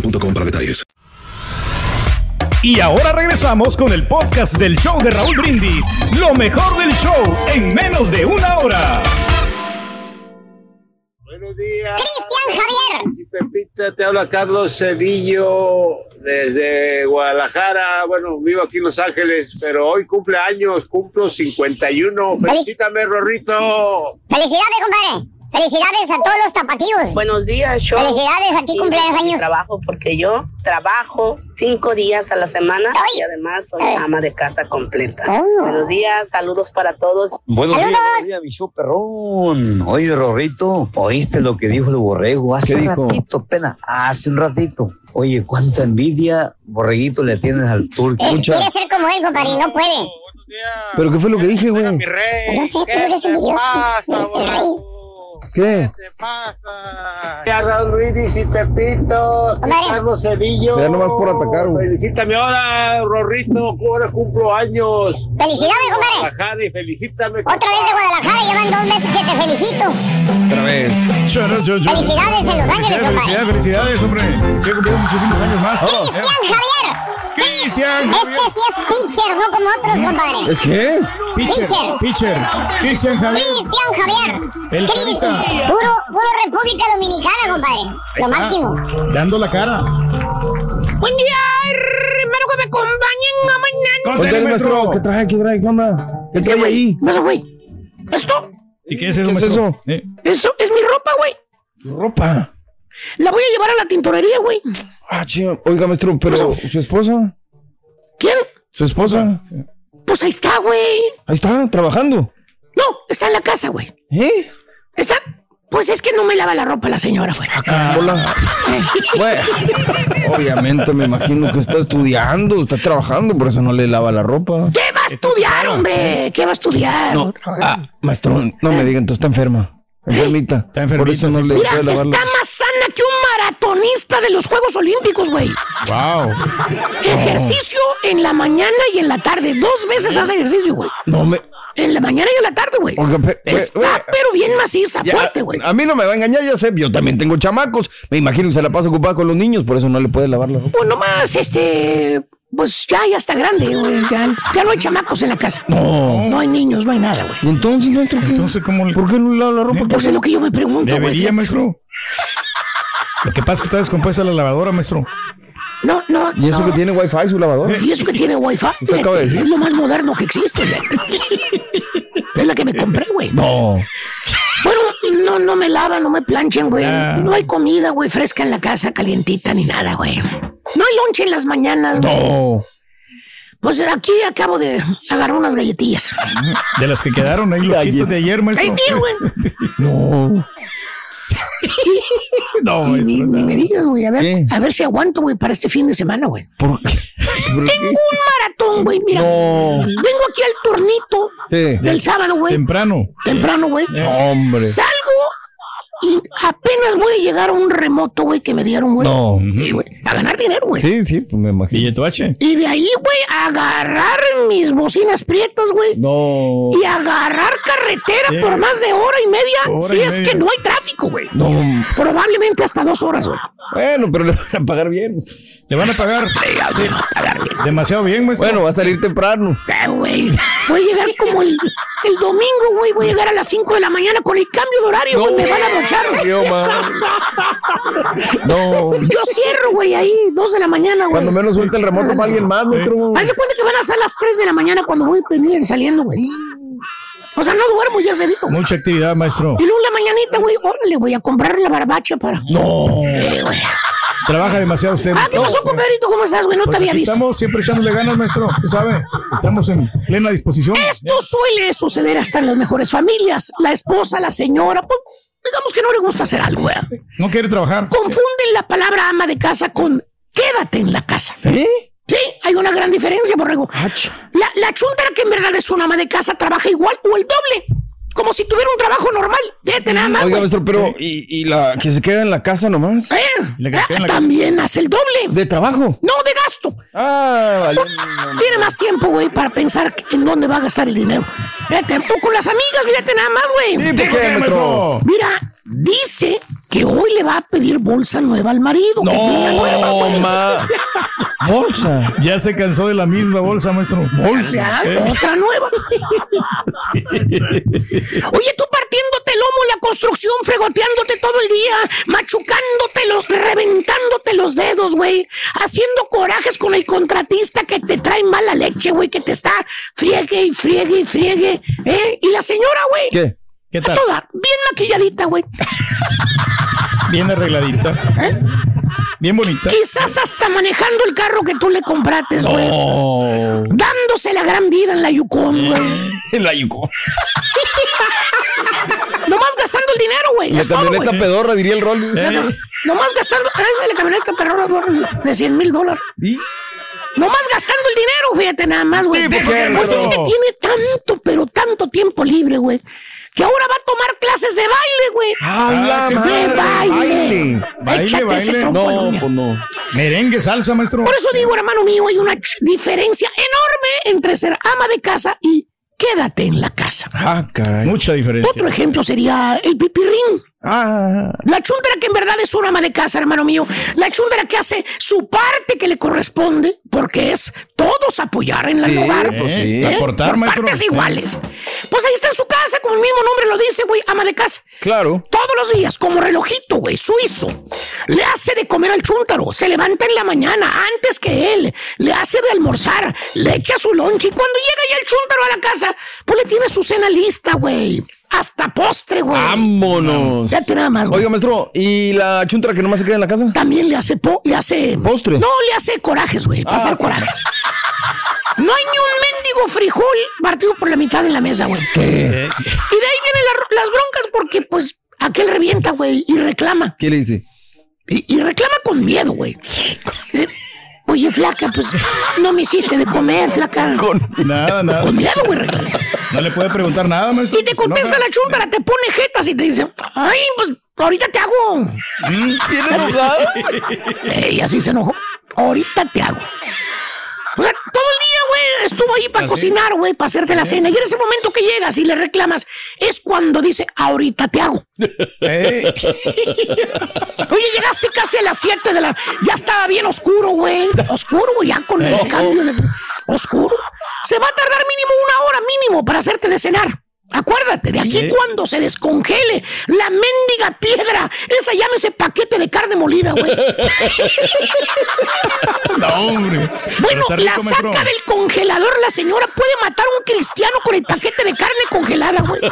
boostmobile.com para detalles. Y ahora regresamos con el podcast del show de Raúl Brindis. Lo mejor del show en menos de una hora. Buenos días. Cristian Javier. Sí, Pepita, te habla Carlos Cedillo desde Guadalajara. Bueno, vivo aquí en Los Ángeles, pero hoy cumple años, cumplo 51. Felicítame, Rorrito. Felicidades, compadre. Felicidades a todos los tapatíos. Buenos días, show. Felicidades a ti, Sí, cumpleaños trabajo porque yo trabajo cinco días a la semana y además soy ama de casa completa. Buenos días, saludos para todos. Buenos días, buenos días, mi show perrón. Oye, Rorrito, ¿oíste lo que dijo el borrego? Hace ¿Qué un dijo? ratito, pena, hace un ratito. Oye, cuánta envidia, borreguito, le tienes al turco. Eh, quiere ser como él, compadre, no puede. ¿Pero qué fue lo que dije, güey? No sé, tú eres envidioso. ¿Qué? Ya Raúl Brindis y Pepito, Carlos Cedillo. Ya nomás por atacar, güey. Felicítame ahora, Rorrito, ahora cumplo años. Felicidades, compadre. Guadalajara y felicítame. Otra vez de Guadalajara, llevan dos meses que te felicito. Otra vez. Felicidades en Los Ángeles, compadre. Felicidades, felicidades, hombre. Sí, cumplido muchísimos años más. Cristian Javier. Cristian Este sí es pitcher, no como otros, compadre. ¿Es qué? Pitcher. Pitcher. Cristian Javier. Cristian Javier. El Carita. puro, puro República Dominicana, compadre. Lo Ah, máximo. Dando la cara. Buen día, hermano, que me acompañen a mañana. Maestro. ¿Qué trae? ¿Qué trae? ¿Qué onda? ¿Qué trae ahí? ¿Qué pasa, güey? ¿Esto? ¿Y qué es eso, ¿Qué es maestro? eso? Eh, Eso es mi ropa, güey. Ropa. La voy a llevar a la tintorería, güey. Ah, chido. Oiga, maestro, pero ¿su esposa? ¿Quién? ¿Su esposa? Pues ahí está, güey. Ahí está, trabajando. No, está en la casa, güey. ¿Eh? Está. Pues es que no me lava la ropa la señora, güey. Hola. Bueno, obviamente me imagino que está estudiando, está trabajando, por eso no le lava la ropa. ¿Qué va a estudiar, hombre? ¿Qué va a estudiar? No, ah, maestro, no me diga, entonces está enferma. Enfermita. Por eso no le Mira, puede lavar está la más sana que un maratonista de los Juegos Olímpicos, güey. Wow. Ejercicio en la mañana y en la tarde. Dos veces hace ejercicio, güey. No me. En la mañana y en la tarde, güey. Está, pe- pero bien maciza, Ya, fuerte, güey. A mí no me va a engañar, ya sé, yo también tengo chamacos. Me imagino que se la pasa ocupada con los niños, por eso no le puede lavar la ropa. Pues nomás, este. Pues ya, ya está grande, güey. Ya, ya no hay chamacos en la casa. No. No hay niños, no hay nada, güey. ¿Y entonces. Entonces, ¿cómo? ¿Por qué no le lava la ropa? Pues es lo que yo me pregunto, güey. Debería, maestro. Lo que pasa es que está descompuesta la lavadora, maestro. No, no. ¿Y eso no. que tiene wifi su lavadora? Y eso que tiene wifi. ¿Qué acaba de decir? Es lo más moderno que existe, güey. Es la que me compré, güey. No. No, no me lavan, no me planchan, güey. Ah. No hay comida, güey, fresca en la casa, calientita ni nada, güey. No hay lonche en las mañanas, güey. No. Pues aquí acabo de agarrar unas galletillas. De las que quedaron ahí los de ayer, maestro. Ahí tío, güey. No. No, Y ni, me digas, güey. A ver, ¿Qué? a ver si aguanto, güey, para este fin de semana, güey. ¿Por qué? ¿Por qué? Tengo un maratón, güey. Mira, No. vengo aquí al tornito Sí. del sábado, güey. Temprano. Temprano, güey. Hombre. Salgo y apenas voy a llegar a un remoto, güey, que me dieron, güey. No. Sí, güey, a ganar dinero, güey. Sí, sí, pues me imagino. ¿Billete H? Y de ahí, güey, agarrar mis bocinas prietas, güey. No. Y agarrar carretera por más de hora y media. Hora si y es media. que no hay tráfico, güey. No. Probablemente hasta dos horas, güey. Bueno, pero le van a pagar bien. ¿Le van a pagar? Me va a pagar bien. Demasiado bien, maestro. Bueno, va a salir temprano. Güey. Voy a llegar como el, el domingo, güey. Voy a llegar a las 5 de la mañana con el cambio de horario, güey. Me van a mochar, güey. Yo. No. Yo cierro, güey, ahí, 2 de la mañana, güey. Cuando menos suelta el remoto para alguien más, maestro. Haz de cuenta que van a ser las 3 de la mañana cuando voy a venir saliendo, güey. O sea, no duermo, ya se dijo. Mucha actividad, maestro. Y luego en la mañanita, güey, órale, voy a comprar la barbacha para. No. Eh, güey. Trabaja demasiado usted. Ah, ¿qué pasó, compadrito? ¿Cómo estás, güey? No Pues te había visto. Estamos siempre echándole ganas, maestro. ¿Qué sabe? Estamos en plena disposición. Esto suele suceder hasta en las mejores familias. La esposa, la señora, pues, digamos que no le gusta hacer algo, güey. No quiere trabajar. Confunden la palabra ama de casa con quédate en la casa. ¿Eh? Sí, hay una gran diferencia, borrego. La, la chuntara que en verdad es una ama de casa trabaja igual o el doble. Como si tuviera un trabajo normal. Fíjate nada más, Oiga, maestro, pero ¿y, y la que se queda en la casa nomás? Eh, la también hace el doble. ¿De trabajo? No, de gasto. Ah, vale. Tiene más tiempo, güey, para pensar en dónde va a gastar el dinero. Fíjate, o con las amigas, fíjate nada más, güey. Sí, ¿por qué, maestro? Mira, dice que hoy le va a pedir bolsa nueva al marido. que tiene una nueva, No, ma. Bolsa. Ya se cansó de la misma bolsa, maestro. Ya, Eh. otra nueva. Oye, tú partiéndote el lomo en la construcción, fregoteándote todo el día, machucándote los, reventándote los dedos, güey, haciendo corajes con el contratista que te trae mala leche, güey, que te está friegue y friegue y friegue, ¿eh? Y la señora, güey, ¿Qué? ¿Qué A tal? toda, bien maquilladita, güey. Bien arregladita. ¿Eh? Bien bonita. Quizás hasta manejando el carro que tú le comprates, güey. Dándose la gran vida en la Yukon, güey. En la Yukon. Nomás gastando el dinero, güey. La es todo, camioneta güey. pedorra, diría el rol. No, Nomás gastando. eh, la camioneta pedorra de 100 mil dólares. Nomás gastando el dinero, fíjate nada más, güey. Sí, ¿por qué, Pues es que tiene tanto, pero tanto tiempo libre, güey. Que ahora va a tomar clases de baile, güey. ¡A la de baile. Baile, Échate ese baile. trompo, No, pues no. Merengue, salsa, maestro. Por eso digo, hermano mío, hay una diferencia enorme entre ser ama de casa y quédate en la casa. Ah, caray. Mucha diferencia. Otro ejemplo sería el pipirrín. Ah. La chuntera que en verdad es una ama de casa, hermano mío. La chuntera que hace su parte que le corresponde, porque es todos apoyar en el Sí, hogar. pues sí. Aportar, por maestro. partes iguales. Pues ahí está en su casa, como el mismo nombre lo dice, güey, ama de casa. Claro. Todos los días, como relojito, güey, suizo. Le hace de comer al chúntaro. Se levanta en la mañana antes que él. Le hace de almorzar. Le echa su lonche. Y cuando llega ya el chúntaro a la casa, pues le tiene su cena lista, güey. Hasta postre, güey. Vámonos. Ya te nada más, güey. Oiga, maestro, ¿y la chuntra que nomás se queda en la casa? También le hace po le hace ¿Postre? No, le hace corajes, güey, para Ah. hacer corajes. No hay ni un mendigo frijol partido por la mitad en la mesa, güey. ¿Qué? Y de ahí vienen la- las broncas porque, pues, aquel revienta, güey, y reclama. ¿Qué le dice? Y, y reclama con miedo, güey. Oye, flaca, pues, no me hiciste de comer, flaca. Con, Nada, nada. miedo, güey, reclama. No le puede preguntar nada, maestro. Y te contesta la chúntara, te pone jetas y te dice, ay, pues, ahorita te hago. ¿Tiene enojado? Ey, así se enojó. Ahorita te hago. O sea, todo el día, güey, estuvo ahí para ¿Ah, cocinar, güey, para hacerte la cena. Y en ese momento que llegas y le reclamas, es cuando dice, ahorita te hago. Oye, llegaste las 7 de la... Ya estaba bien oscuro, güey. Oscuro, güey, ya con el cambio de... Oscuro. Se va a tardar mínimo una hora mínimo para hacerte de cenar. Acuérdate, de aquí cuando se descongele la mendiga piedra, esa llámese paquete de carne molida, güey. no, hombre. Bueno, la saca del congelador, la señora puede matar a un cristiano con el paquete de carne congelada, güey.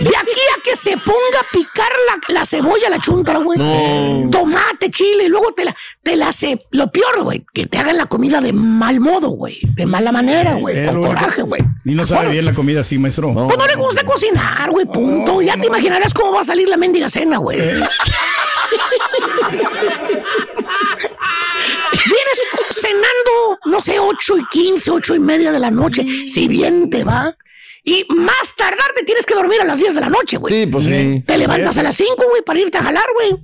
De aquí a que se ponga a picar la, la cebolla, la chuntra, güey. Tomate, chile, y luego te la, te la hace. Lo peor, güey, que te hagan la comida de mal modo, güey. De mala manera, güey. Eh, Con coraje, güey. Y no sabe bien la comida así, maestro. Pues no le gusta cocinar, güey, punto. ya te imaginarás cómo va a salir la mendiga cena, güey. Vienes co- cenando, no sé, 8 y 15, 8 y media de la noche, si bien te va. Y más tardar te tienes que dormir a las 10 de la noche, güey. Sí, pues sí. Te levantas a las 5, güey, para irte a jalar, güey.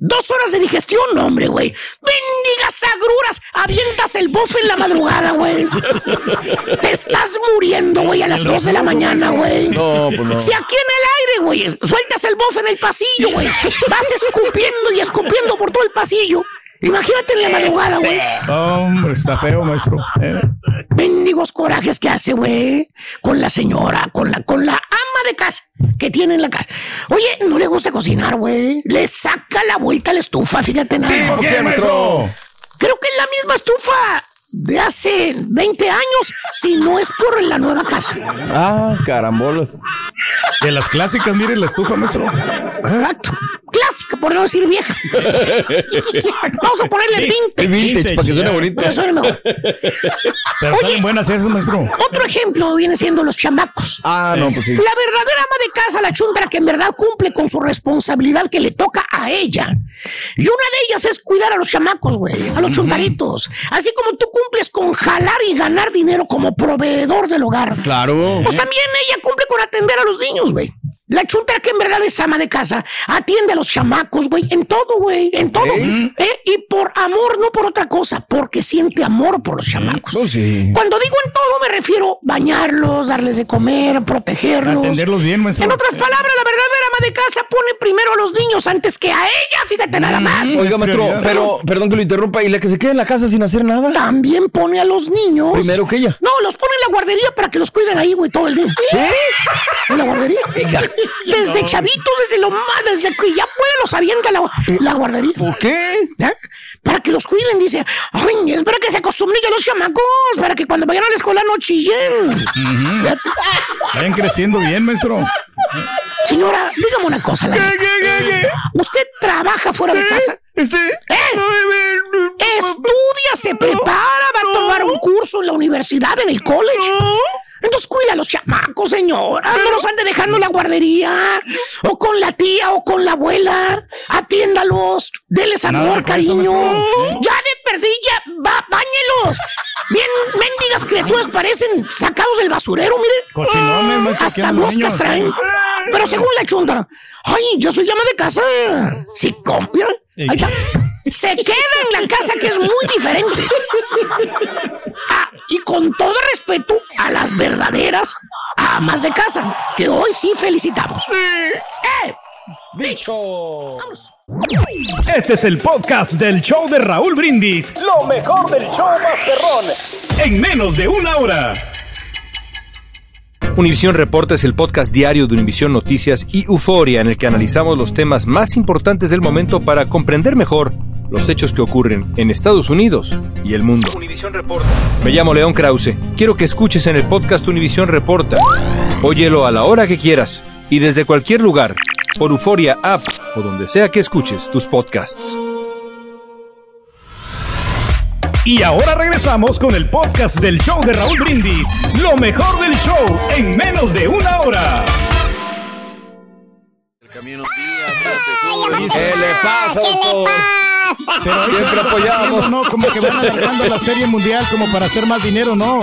Dos horas de digestión, no, hombre, güey. Bendigas agruras. Avientas el bofe en la madrugada, güey. Te estás muriendo, güey, a las 2 de la mañana, güey. No, pues no. Si aquí en el aire, güey, sueltas el bofe en el pasillo, güey. Vas escupiendo y escupiendo por todo el pasillo. Imagínate en la madrugada, güey. Hombre, está feo, maestro. Eh, Mendigos corajes que hace, güey. Con la señora, con la, con la ama de casa que tiene en la casa. Oye, no le gusta cocinar, güey. Le saca la vuelta a la estufa, fíjate nada. ¿Por qué, maestro? Creo que es la misma estufa de hace 20 años, si no es por la nueva casa. Ah, carambolas. De las clásicas, mire la estufa, maestro. Exacto. Clásica, por no decir vieja. Vamos a ponerle vintage. Vintage, para que suene bonito. Que suene mejor. Pero salen buenas esas, maestro. Otro ejemplo viene siendo los chamacos. Ah, no, pues sí. La verdadera ama de casa, la chundra que en verdad cumple con su responsabilidad que le toca a ella. Y una de ellas es cuidar a los chamacos, güey, a los chuntaritos. Así como tú cumples con jalar y ganar dinero como proveedor del hogar. Claro. Pues también ella cumple con atender a los niños, güey. La chuntera que en verdad es ama de casa, atiende a los chamacos, güey, en todo, güey, en todo. ¿eh? Y por amor, no por otra cosa, porque siente amor por los chamacos. Pues sí. Cuando digo en todo, me refiero a bañarlos, darles de comer, protegerlos. Atenderlos bien, maestro. En otras palabras, la verdadera ama de casa pone primero a los niños antes que a ella, fíjate nada más. Oiga, maestro, pero perdón que lo interrumpa. ¿Y la que se queda en la casa sin hacer nada? También pone a los niños. Primero que ella. No, los pone en la guardería para que los cuiden ahí, güey, todo el día. ¿Eh? En la guardería. Desde chavitos, desde lo más, desde que ya puede los avienta la, la guardería. ¿Por qué? ¿Ya? para que los cuiden. Dice, ay, es para que se acostumbren ya los chamacos, para que cuando vayan a la escuela no chillen. Vayan creciendo bien, maestro. Señora, dígame una cosa. la neta. ¿Usted trabaja fuera de casa? Este. Estudia, se prepara, va a tomar un curso en la universidad, en el college. Entonces cuida a los chamacos, señora. No los ande dejando en la guardería. O con la tía o con la abuela. Atiéndalos. Deles amor, cariño. maestro. Ya de perdilla, va, báñelos. Bien, mendigas criaturas parecen sacados del basurero, mire. Aquí Hasta moscas traen. Pero según la chunta, ay, yo soy llama de casa. Sí, compia. Ahí está. Se queda en la casa que es muy diferente. Ah, y con todo respeto a las verdaderas amas de casa, que hoy sí felicitamos. ¡Eh! ¡Dicho! Este es el podcast del show de Raúl Brindis. Lo mejor del show Masterrón. En menos de una hora. Univisión Reporta es el podcast diario de Univisión Noticias y Euforia en el que analizamos los temas más importantes del momento para comprender mejor los hechos que ocurren en Estados Unidos y el mundo. Me llamo León Krause. Quiero que escuches en el podcast Univisión Reporta. Óyelo a la hora que quieras y desde cualquier lugar por Euforia App o donde sea que escuches tus podcasts. Y ahora regresamos con el podcast del show de Raúl Brindis. Lo mejor del show en menos de una hora. ¿Qué le pasa, doctor? Pero Siempre apoyamos. No, como que van alargando la serie mundial como para hacer más dinero, no.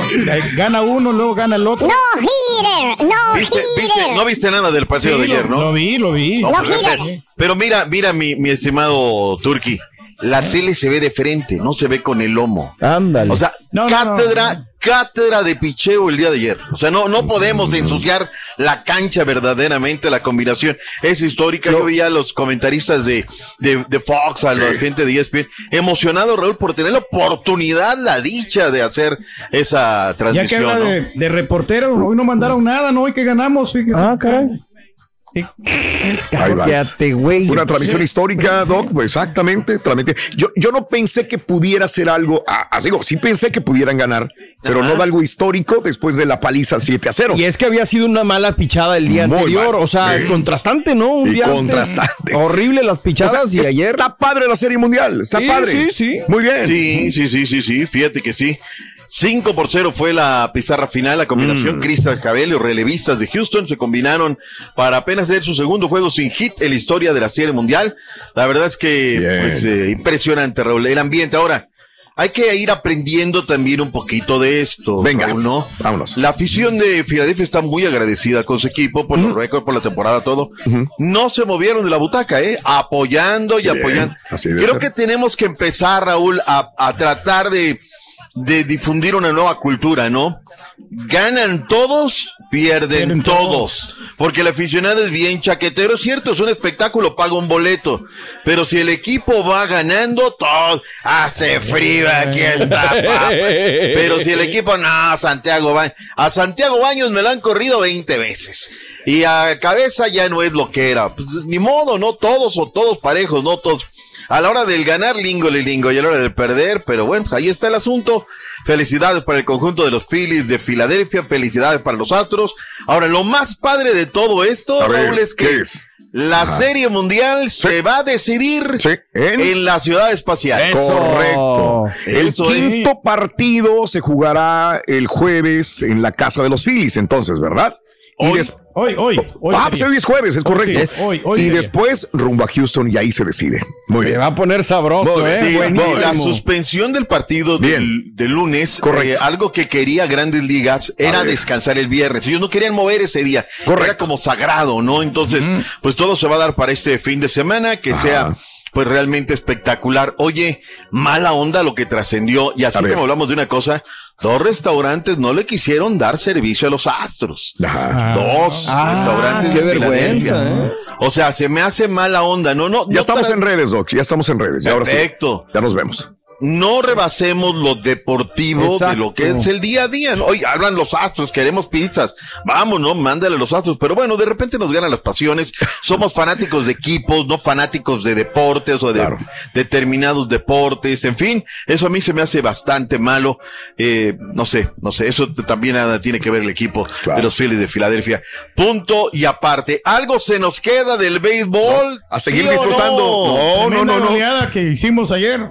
Gana uno, luego gana el otro. No hitter, no ¿Viste, no viste nada del paseo Sí, de ayer, ¿no? Lo vi, lo vi. No, No, pero, pero mira, mira, mi, mi estimado Turki. La tele se ve de frente, no se ve con el lomo. Ándale. O sea, No, no, cátedra, cátedra de picheo el día de ayer. O sea, no, no podemos ensuciar la cancha verdaderamente, la combinación es histórica. Yo veía a los comentaristas de, de, de Fox, a la gente de ESPN, emocionado, Raúl, por tener la oportunidad, la dicha de hacer esa Ya que transmisión. habla ¿no? de, de reportero, hoy no mandaron nada, ¿no? Hoy que ganamos. fíjese. Ah, caray. Ahí vas. Cállate, güey. Una transmisión histórica, Doc, pues exactamente. Yo, yo no pensé que pudiera ser algo, ah, ah, digo, sí pensé que pudieran ganar, pero no de algo histórico después de la paliza 7 a 0. Y es que había sido una mala pichada el día Muy anterior. mal. O sea, Sí. contrastante, ¿no? Un Y día antes. contrastante. Horrible las pichadas O sea, y ayer. Está padre la serie mundial, está Sí, padre. sí, sí. Muy bien. Sí, sí, sí, sí, sí, fíjate que sí. 5 por 0 fue la pizarra final, la Mm. combinación Crystal Cabello, los relevistas de Houston se combinaron para apenas hacer su segundo juego sin hit en la historia de la Serie Mundial. La verdad es que, pues, eh, impresionante, Raúl, el ambiente. Ahora, hay que ir aprendiendo también un poquito de esto. Venga, Raúl, ¿no? vámonos. La afición de Filadelfia está muy agradecida con su equipo por los récords, por la temporada, todo. No se movieron de la butaca, ¿eh? Apoyando y Bien, apoyando. Creo ser. que tenemos que empezar, Raúl, a, a tratar de, de difundir una nueva cultura, ¿no? Ganan todos, pierden, Pierden todos. Porque el aficionado es bien chaquetero, es cierto, es un espectáculo, paga un boleto. Pero si el equipo va ganando, todo hace frío, aquí está. papá. Pero si el equipo, no, Santiago Baños. A Santiago Baños me lo han corrido 20 veces. Y a cabeza ya no es lo que era. Pues, ni modo, no todos o todos parejos, no todos. A la hora del ganar, lingo, lingo, y a la hora del perder, pero bueno, pues ahí está el asunto. Felicidades para el conjunto de los Phillies de Filadelfia, felicidades para los Astros. Ahora, lo más padre de todo esto, ver, Raúl, es que la Ajá. Serie Mundial se va a decidir en, en la ciudad espacial. Correcto. El Eso es. quinto partido se jugará el jueves en la casa de los Phillies, entonces, ¿verdad? Y Hoy, des- hoy, hoy. hoy ah, pues hoy es jueves, es Hoy correcto. sí, hoy, hoy y sería. después rumbo a Houston y ahí se decide. Muy Se bien. va a poner sabroso, Muy ¿eh? bien. La suspensión del partido del, del lunes, Correcto. eh, algo que quería Grandes Ligas era descansar el viernes. Ellos no querían mover ese día. Correcto. Era como sagrado, ¿no? Entonces, pues todo se va a dar para este fin de semana, que Ajá. sea pues realmente espectacular. Oye, mala onda lo que trascendió. Y así como hablamos de una cosa, dos restaurantes no le quisieron dar servicio a los astros. Ajá. Dos Ah, restaurantes qué de vergüenza. ¿eh? O sea, se me hace mala onda. No, no. Ya no estamos para- en redes, Doc. Ya estamos en redes. Ya ahora sí. Perfecto. Ya nos vemos. No rebasemos lo deportivo de lo que es el día a día. ¿no? Oye, hablan los astros, queremos pizzas. Vamos, ¿no? Mándale los astros. Pero bueno, de repente nos ganan las pasiones. Somos fanáticos de equipos, no fanáticos de deportes o de determinados deportes. En fin, eso a mí se me hace bastante malo. Eh, no sé, no sé. Eso también nada tiene que ver el equipo de los Phillies de Filadelfia. Punto y aparte. ¿Algo se nos queda del béisbol? a seguir ¿Sí o disfrutando. No, no, no, no. que hicimos ayer.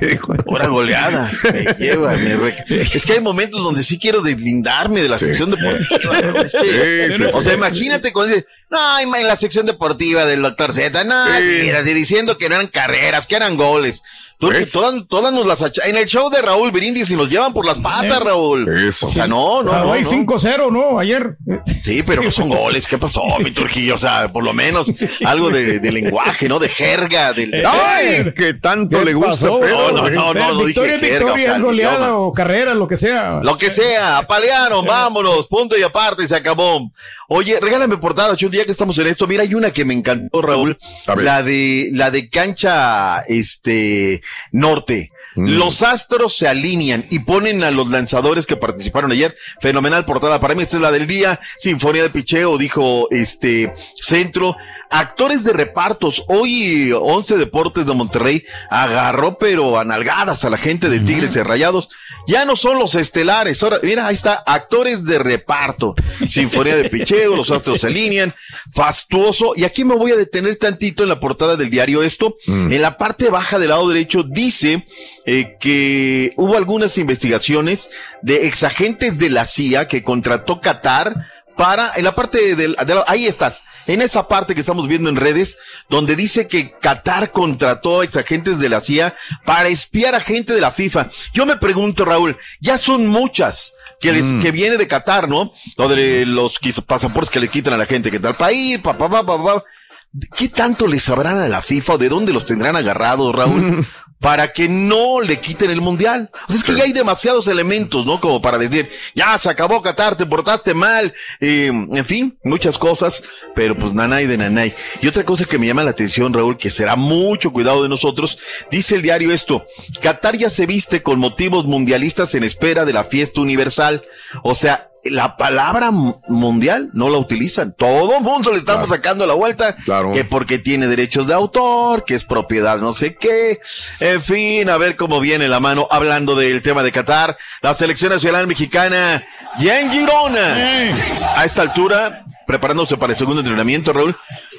Eh, goleiza. Ahora goleada. Me lleva, me re- Es que hay momentos donde sí quiero deslindarme de la sección deportiva. Es que- Sí, sí, o sea, imagínate cuando dices, no, en la sección deportiva del doctor Z, no, mira, diciendo que no eran carreras, que eran goles. Tú- todas, todas nos las En el show de Raúl Brindis y nos llevan por las patas, Raúl. Eso. O sea, no, no, no. No. 5-0, ¿no? Ayer. Sí, pero pues son goles. ¿Qué pasó, mi Turquillo? O sea, por lo menos algo de, de lenguaje, ¿no? De jerga. Del, Ay, que tanto le gusta. pasó? No, no, no, no, no victoria dije es jerga, o victoria, sea, goleada o carrera, lo que sea. Lo que sea, apalearon, vámonos, punto y aparte, se acabó. Oye, regálame portadas, un día que estamos en esto, mira, hay una que me encantó, Raúl, la de, la de cancha, este, norte. Los astros se alinean y ponen a los lanzadores que participaron ayer. Fenomenal portada. Para mí esta es la del día. Sinfonía de picheo, dijo este centro. Actores de repartos. Hoy 11 Deportes de Monterrey agarró pero a nalgadas a la gente de Tigres de Rayados. Ya no son los estelares. Ahora, mira, ahí está. Actores de reparto. Sinfonía de picheo, los astros se alinean. Fastuoso. Y aquí me voy a detener tantito en la portada del diario esto. En la parte baja del lado derecho dice eh, que hubo algunas investigaciones de exagentes de la CIA que contrató Qatar para, en la parte del, de la- ahí estás, en esa parte que estamos viendo en redes, donde dice que Qatar contrató a exagentes de la CIA para espiar a gente de la FIFA. Yo me pregunto, Raúl, ya son muchas que les, que viene de Qatar, ¿no? Lo de los quis- pasaportes que le quitan a la gente que está al país, pa, pa, pa, pa, pa. ¿Qué tanto les sabrán a la FIFA o de dónde los tendrán agarrados, Raúl? para que no le quiten el mundial. O sea, es que ya hay demasiados elementos, ¿no? Como para decir, ya se acabó Qatar, te portaste mal, eh, en fin, muchas cosas, pero pues nanay de nanay. Y otra cosa que me llama la atención, Raúl, que será mucho cuidado de nosotros, dice el diario esto, Qatar ya se viste con motivos mundialistas en espera de la fiesta universal. O sea, la palabra mu- mundial no la utilizan. Todo el mundo le estamos sacando la vuelta. Que porque tiene derechos de autor, que es propiedad no sé qué. En fin, a ver cómo viene la mano. Hablando del tema de Qatar, la selección nacional mexicana ya en Girona. A esta altura, preparándose para el segundo entrenamiento, Raúl.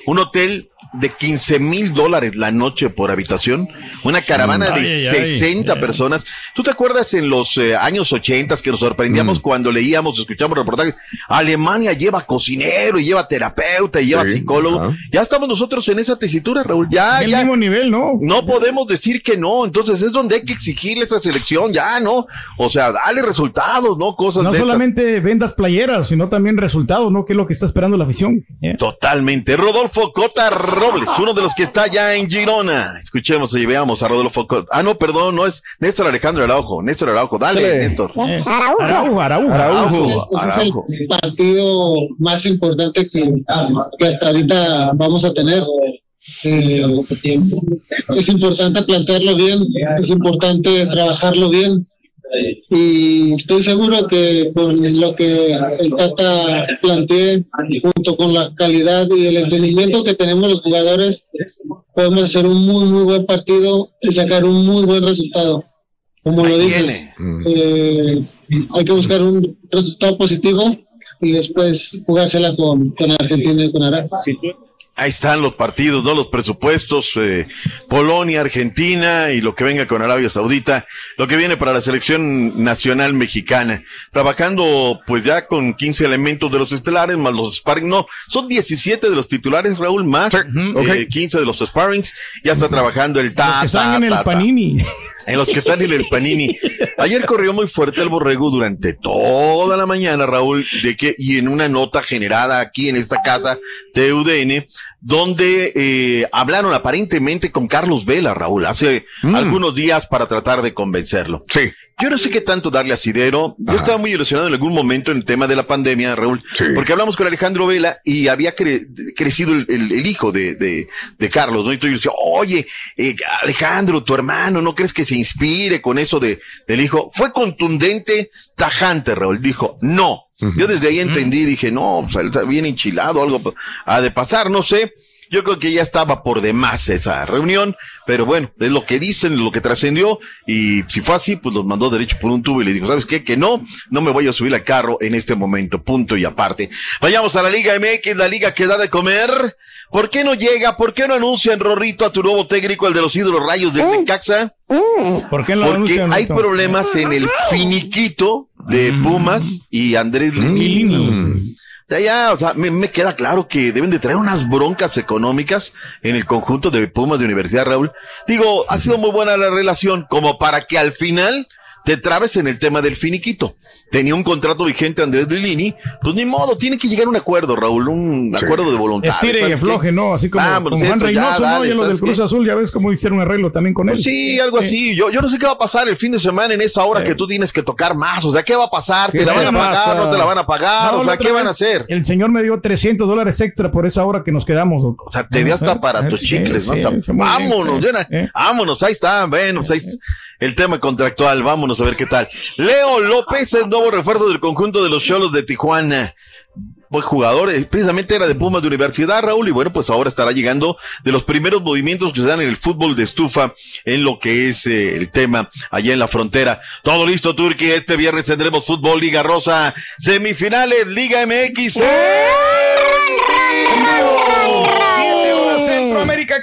Un hotel de 15 mil dólares la noche por habitación. Una caravana Ay, de ay, ay. 60 personas. ¿Tú te acuerdas en los eh, años 80 que nos sorprendíamos Mm. cuando leíamos, escuchamos reportajes? Alemania lleva cocinero y lleva terapeuta y lleva Sí, psicólogo. Ya estamos nosotros en esa tesitura, Raúl. Ya, El mismo nivel, ¿no? No podemos decir que no. Entonces es donde hay que exigirle esa selección. Ya, ¿no? O sea, dale resultados, ¿no? Cosas No de estas. solamente vendas playeras, sino también resultados, ¿no? Que es lo que está esperando la afición. ¿eh? Totalmente. Rodolfo Cota Robles, uno de los que está ya en Girona. Escuchemos y veamos a Rodolfo. Ah, no, perdón, no es Néstor Alejandro Araujo. Néstor Araujo, dale, Dale. Néstor. Araujo. Araujo, Araujo. Araujo, Ese es- ese es Araujo. el partido más importante que, que hasta ahorita vamos a tener. Eh, es importante plantearlo bien, es importante trabajarlo bien. Y estoy seguro que con lo que el Tata plantee, junto con la calidad y el entendimiento que tenemos los jugadores, podemos hacer un muy, muy buen partido y sacar un muy buen resultado. Como lo dices, eh, hay que buscar un resultado positivo y después jugársela con, con Argentina y con Arabia. Ahí están los partidos, ¿no? Los presupuestos, eh, Polonia, Argentina y lo que venga con Arabia Saudita, lo que viene para la selección nacional mexicana. Trabajando pues ya con 15 elementos de los estelares, más los sparring, no, son 17 de los titulares, Raúl, más eh, 15 de los sparrings, ya está trabajando el Tata. que están en el ta, ta. Panini. En los que están en el Panini. Ayer corrió muy fuerte el borrego durante toda la mañana, Raúl, de que, y en una nota generada aquí en esta casa de UDN, donde eh, hablaron aparentemente con Carlos Vela, Raúl, hace algunos días para tratar de convencerlo. Sí. Yo no sé qué tanto darle asidero. Yo estaba muy ilusionado en algún momento en el tema de la pandemia, Raúl, porque hablamos con Alejandro Vela y había cre- crecido el, el- el hijo de, de, de Carlos, ¿no? Y tú decía, oye, eh, Alejandro, tu hermano, ¿no crees que se inspire con eso de, del hijo? Fue contundente, tajante, Raúl. Dijo, no. Yo desde ahí entendí, dije, no, pues, está bien enchilado, algo ha de pasar, no sé. Yo creo que ya estaba por demás esa reunión, pero bueno, es lo que dicen, lo que trascendió, y si fue así, pues los mandó derecho por un tubo y le dijo, ¿sabes qué? Que no, no me voy a subir al carro en este momento, punto y aparte. Vayamos a la Liga MX, la liga que da de comer. ¿Por qué no llega? ¿Por qué no anuncian, Rorrito, a tu nuevo técnico, el de los ídolos rayos de Necaxa? ¿Por qué no Porque anuncian, hay problemas en el finiquito de Pumas y Andrés. Ya, ya, o sea, me, me queda claro que deben de traer unas broncas económicas en el conjunto de Pumas de Universidad Raúl. Digo, ha sido muy buena la relación como para que al final te trabes en el tema del finiquito. Tenía un contrato vigente Andrés Lilini, pues ni modo, tiene que llegar a un acuerdo, Raúl, un acuerdo de voluntad. Estire y afloje, ¿no? Así como con Juan esto ya, Reynoso, ¿no? dale, Y a los del ¿sabes Cruz qué? Azul, ya ves cómo hicieron un arreglo también con él. Pues sí, algo así. Yo, yo no sé qué va a pasar el fin de semana en esa hora que tú tienes que tocar más. O sea, ¿qué va a pasar? ¿Te la van a pagar? ¿No te la van a pagar? No, o sea, ¿qué van a hacer? El señor me dio 300 dólares extra por esa hora que nos quedamos. O sea, Te dio hasta para tus chicles, ¿no? Vámonos, Diana, vámonos, ahí está, bueno, pues ahí está el tema contractual, vámonos a ver qué tal. Leo López es nuevo refuerzo del conjunto de los Cholos de Tijuana. Buen jugador, eh, precisamente era de Pumas de Universidad, Raúl, y bueno, pues ahora estará llegando de los primeros movimientos que se dan en el fútbol de estufa en lo que es eh, el tema allá en la frontera. Todo listo, Turquía. Este viernes tendremos fútbol, Liga Rosa, semifinales, Liga MX.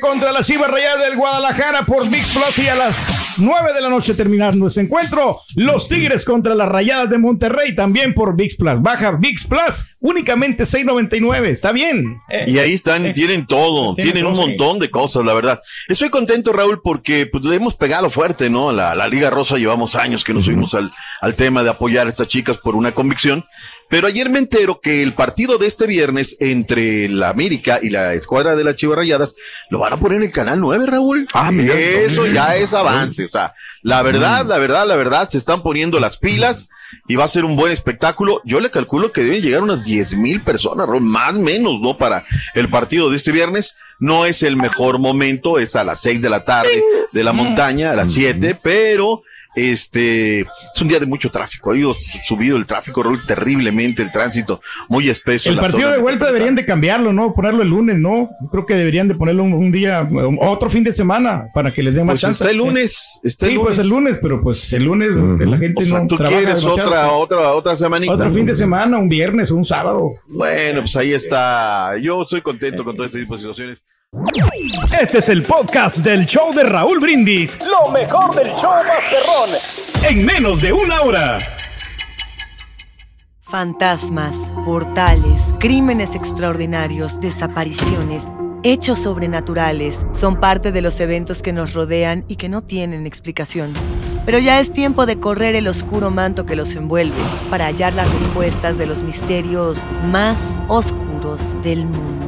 Contra las Chivas Rayadas del Guadalajara por VIX Plus y a las 9 de la noche terminando ese encuentro. Los Tigres contra las Rayadas de Monterrey también por VIX Plus. Baja VIX Plus únicamente 6.99. Está bien. Eh, Y ahí están, tienen todo, tienen tienen un sí. montón de cosas, la verdad. Estoy contento, Raúl, porque pues le hemos pegado fuerte, ¿no? La, la Liga Rosa llevamos años que nos subimos al, al tema de apoyar a estas chicas por una convicción. Pero ayer me entero que el partido de este viernes entre la América y la escuadra de las Chivas Rayadas lo van a poner en el canal 9, Raúl. Ah, mira. Eso ya es avance. O sea, la verdad, la verdad, la verdad, se están poniendo las pilas y va a ser un buen espectáculo. Yo le calculo que deben llegar unas 10 mil personas, Raúl, más o menos, ¿no? Para el partido de este viernes. No es el mejor momento, es a las 6 de la tarde de la montaña, a las 7, pero este es un día de mucho tráfico. Ha ido subido el tráfico, Raúl, terriblemente, el tránsito muy espeso. El partido de vuelta deberían de cambiarlo, ¿no? Ponerlo el lunes, ¿no? Yo creo que deberían de ponerlo un, un día, um, otro fin de semana, para que les den más Pues chance. está el lunes, está sí, el pues lunes. el lunes, pero pues el lunes la gente O sea, no tú trabaja quieres demasiado. otra, otra, otra semanita. Otro fin de semana, un viernes, un sábado. Bueno, pues ahí está. Yo estoy contento con todo este tipo de situaciones. Este es el podcast del show de Raúl Brindis. Lo mejor del show Masterrón. En menos de una hora. Fantasmas, portales, crímenes extraordinarios, desapariciones, hechos sobrenaturales son parte de los eventos que nos rodean y que no tienen explicación. Pero ya es tiempo de correr el oscuro manto que los envuelve para hallar las respuestas de los misterios más oscuros del mundo.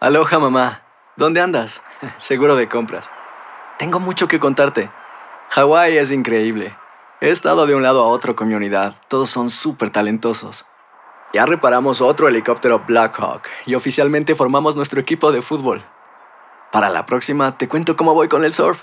Aloha mamá, ¿dónde andas? Seguro de compras. Tengo mucho que contarte. Hawái es increíble. He estado de un lado a otro con mi unidad. Todos son súper talentosos. Ya reparamos otro helicóptero Blackhawk y oficialmente formamos nuestro equipo de fútbol. Para la próxima te cuento cómo voy con el surf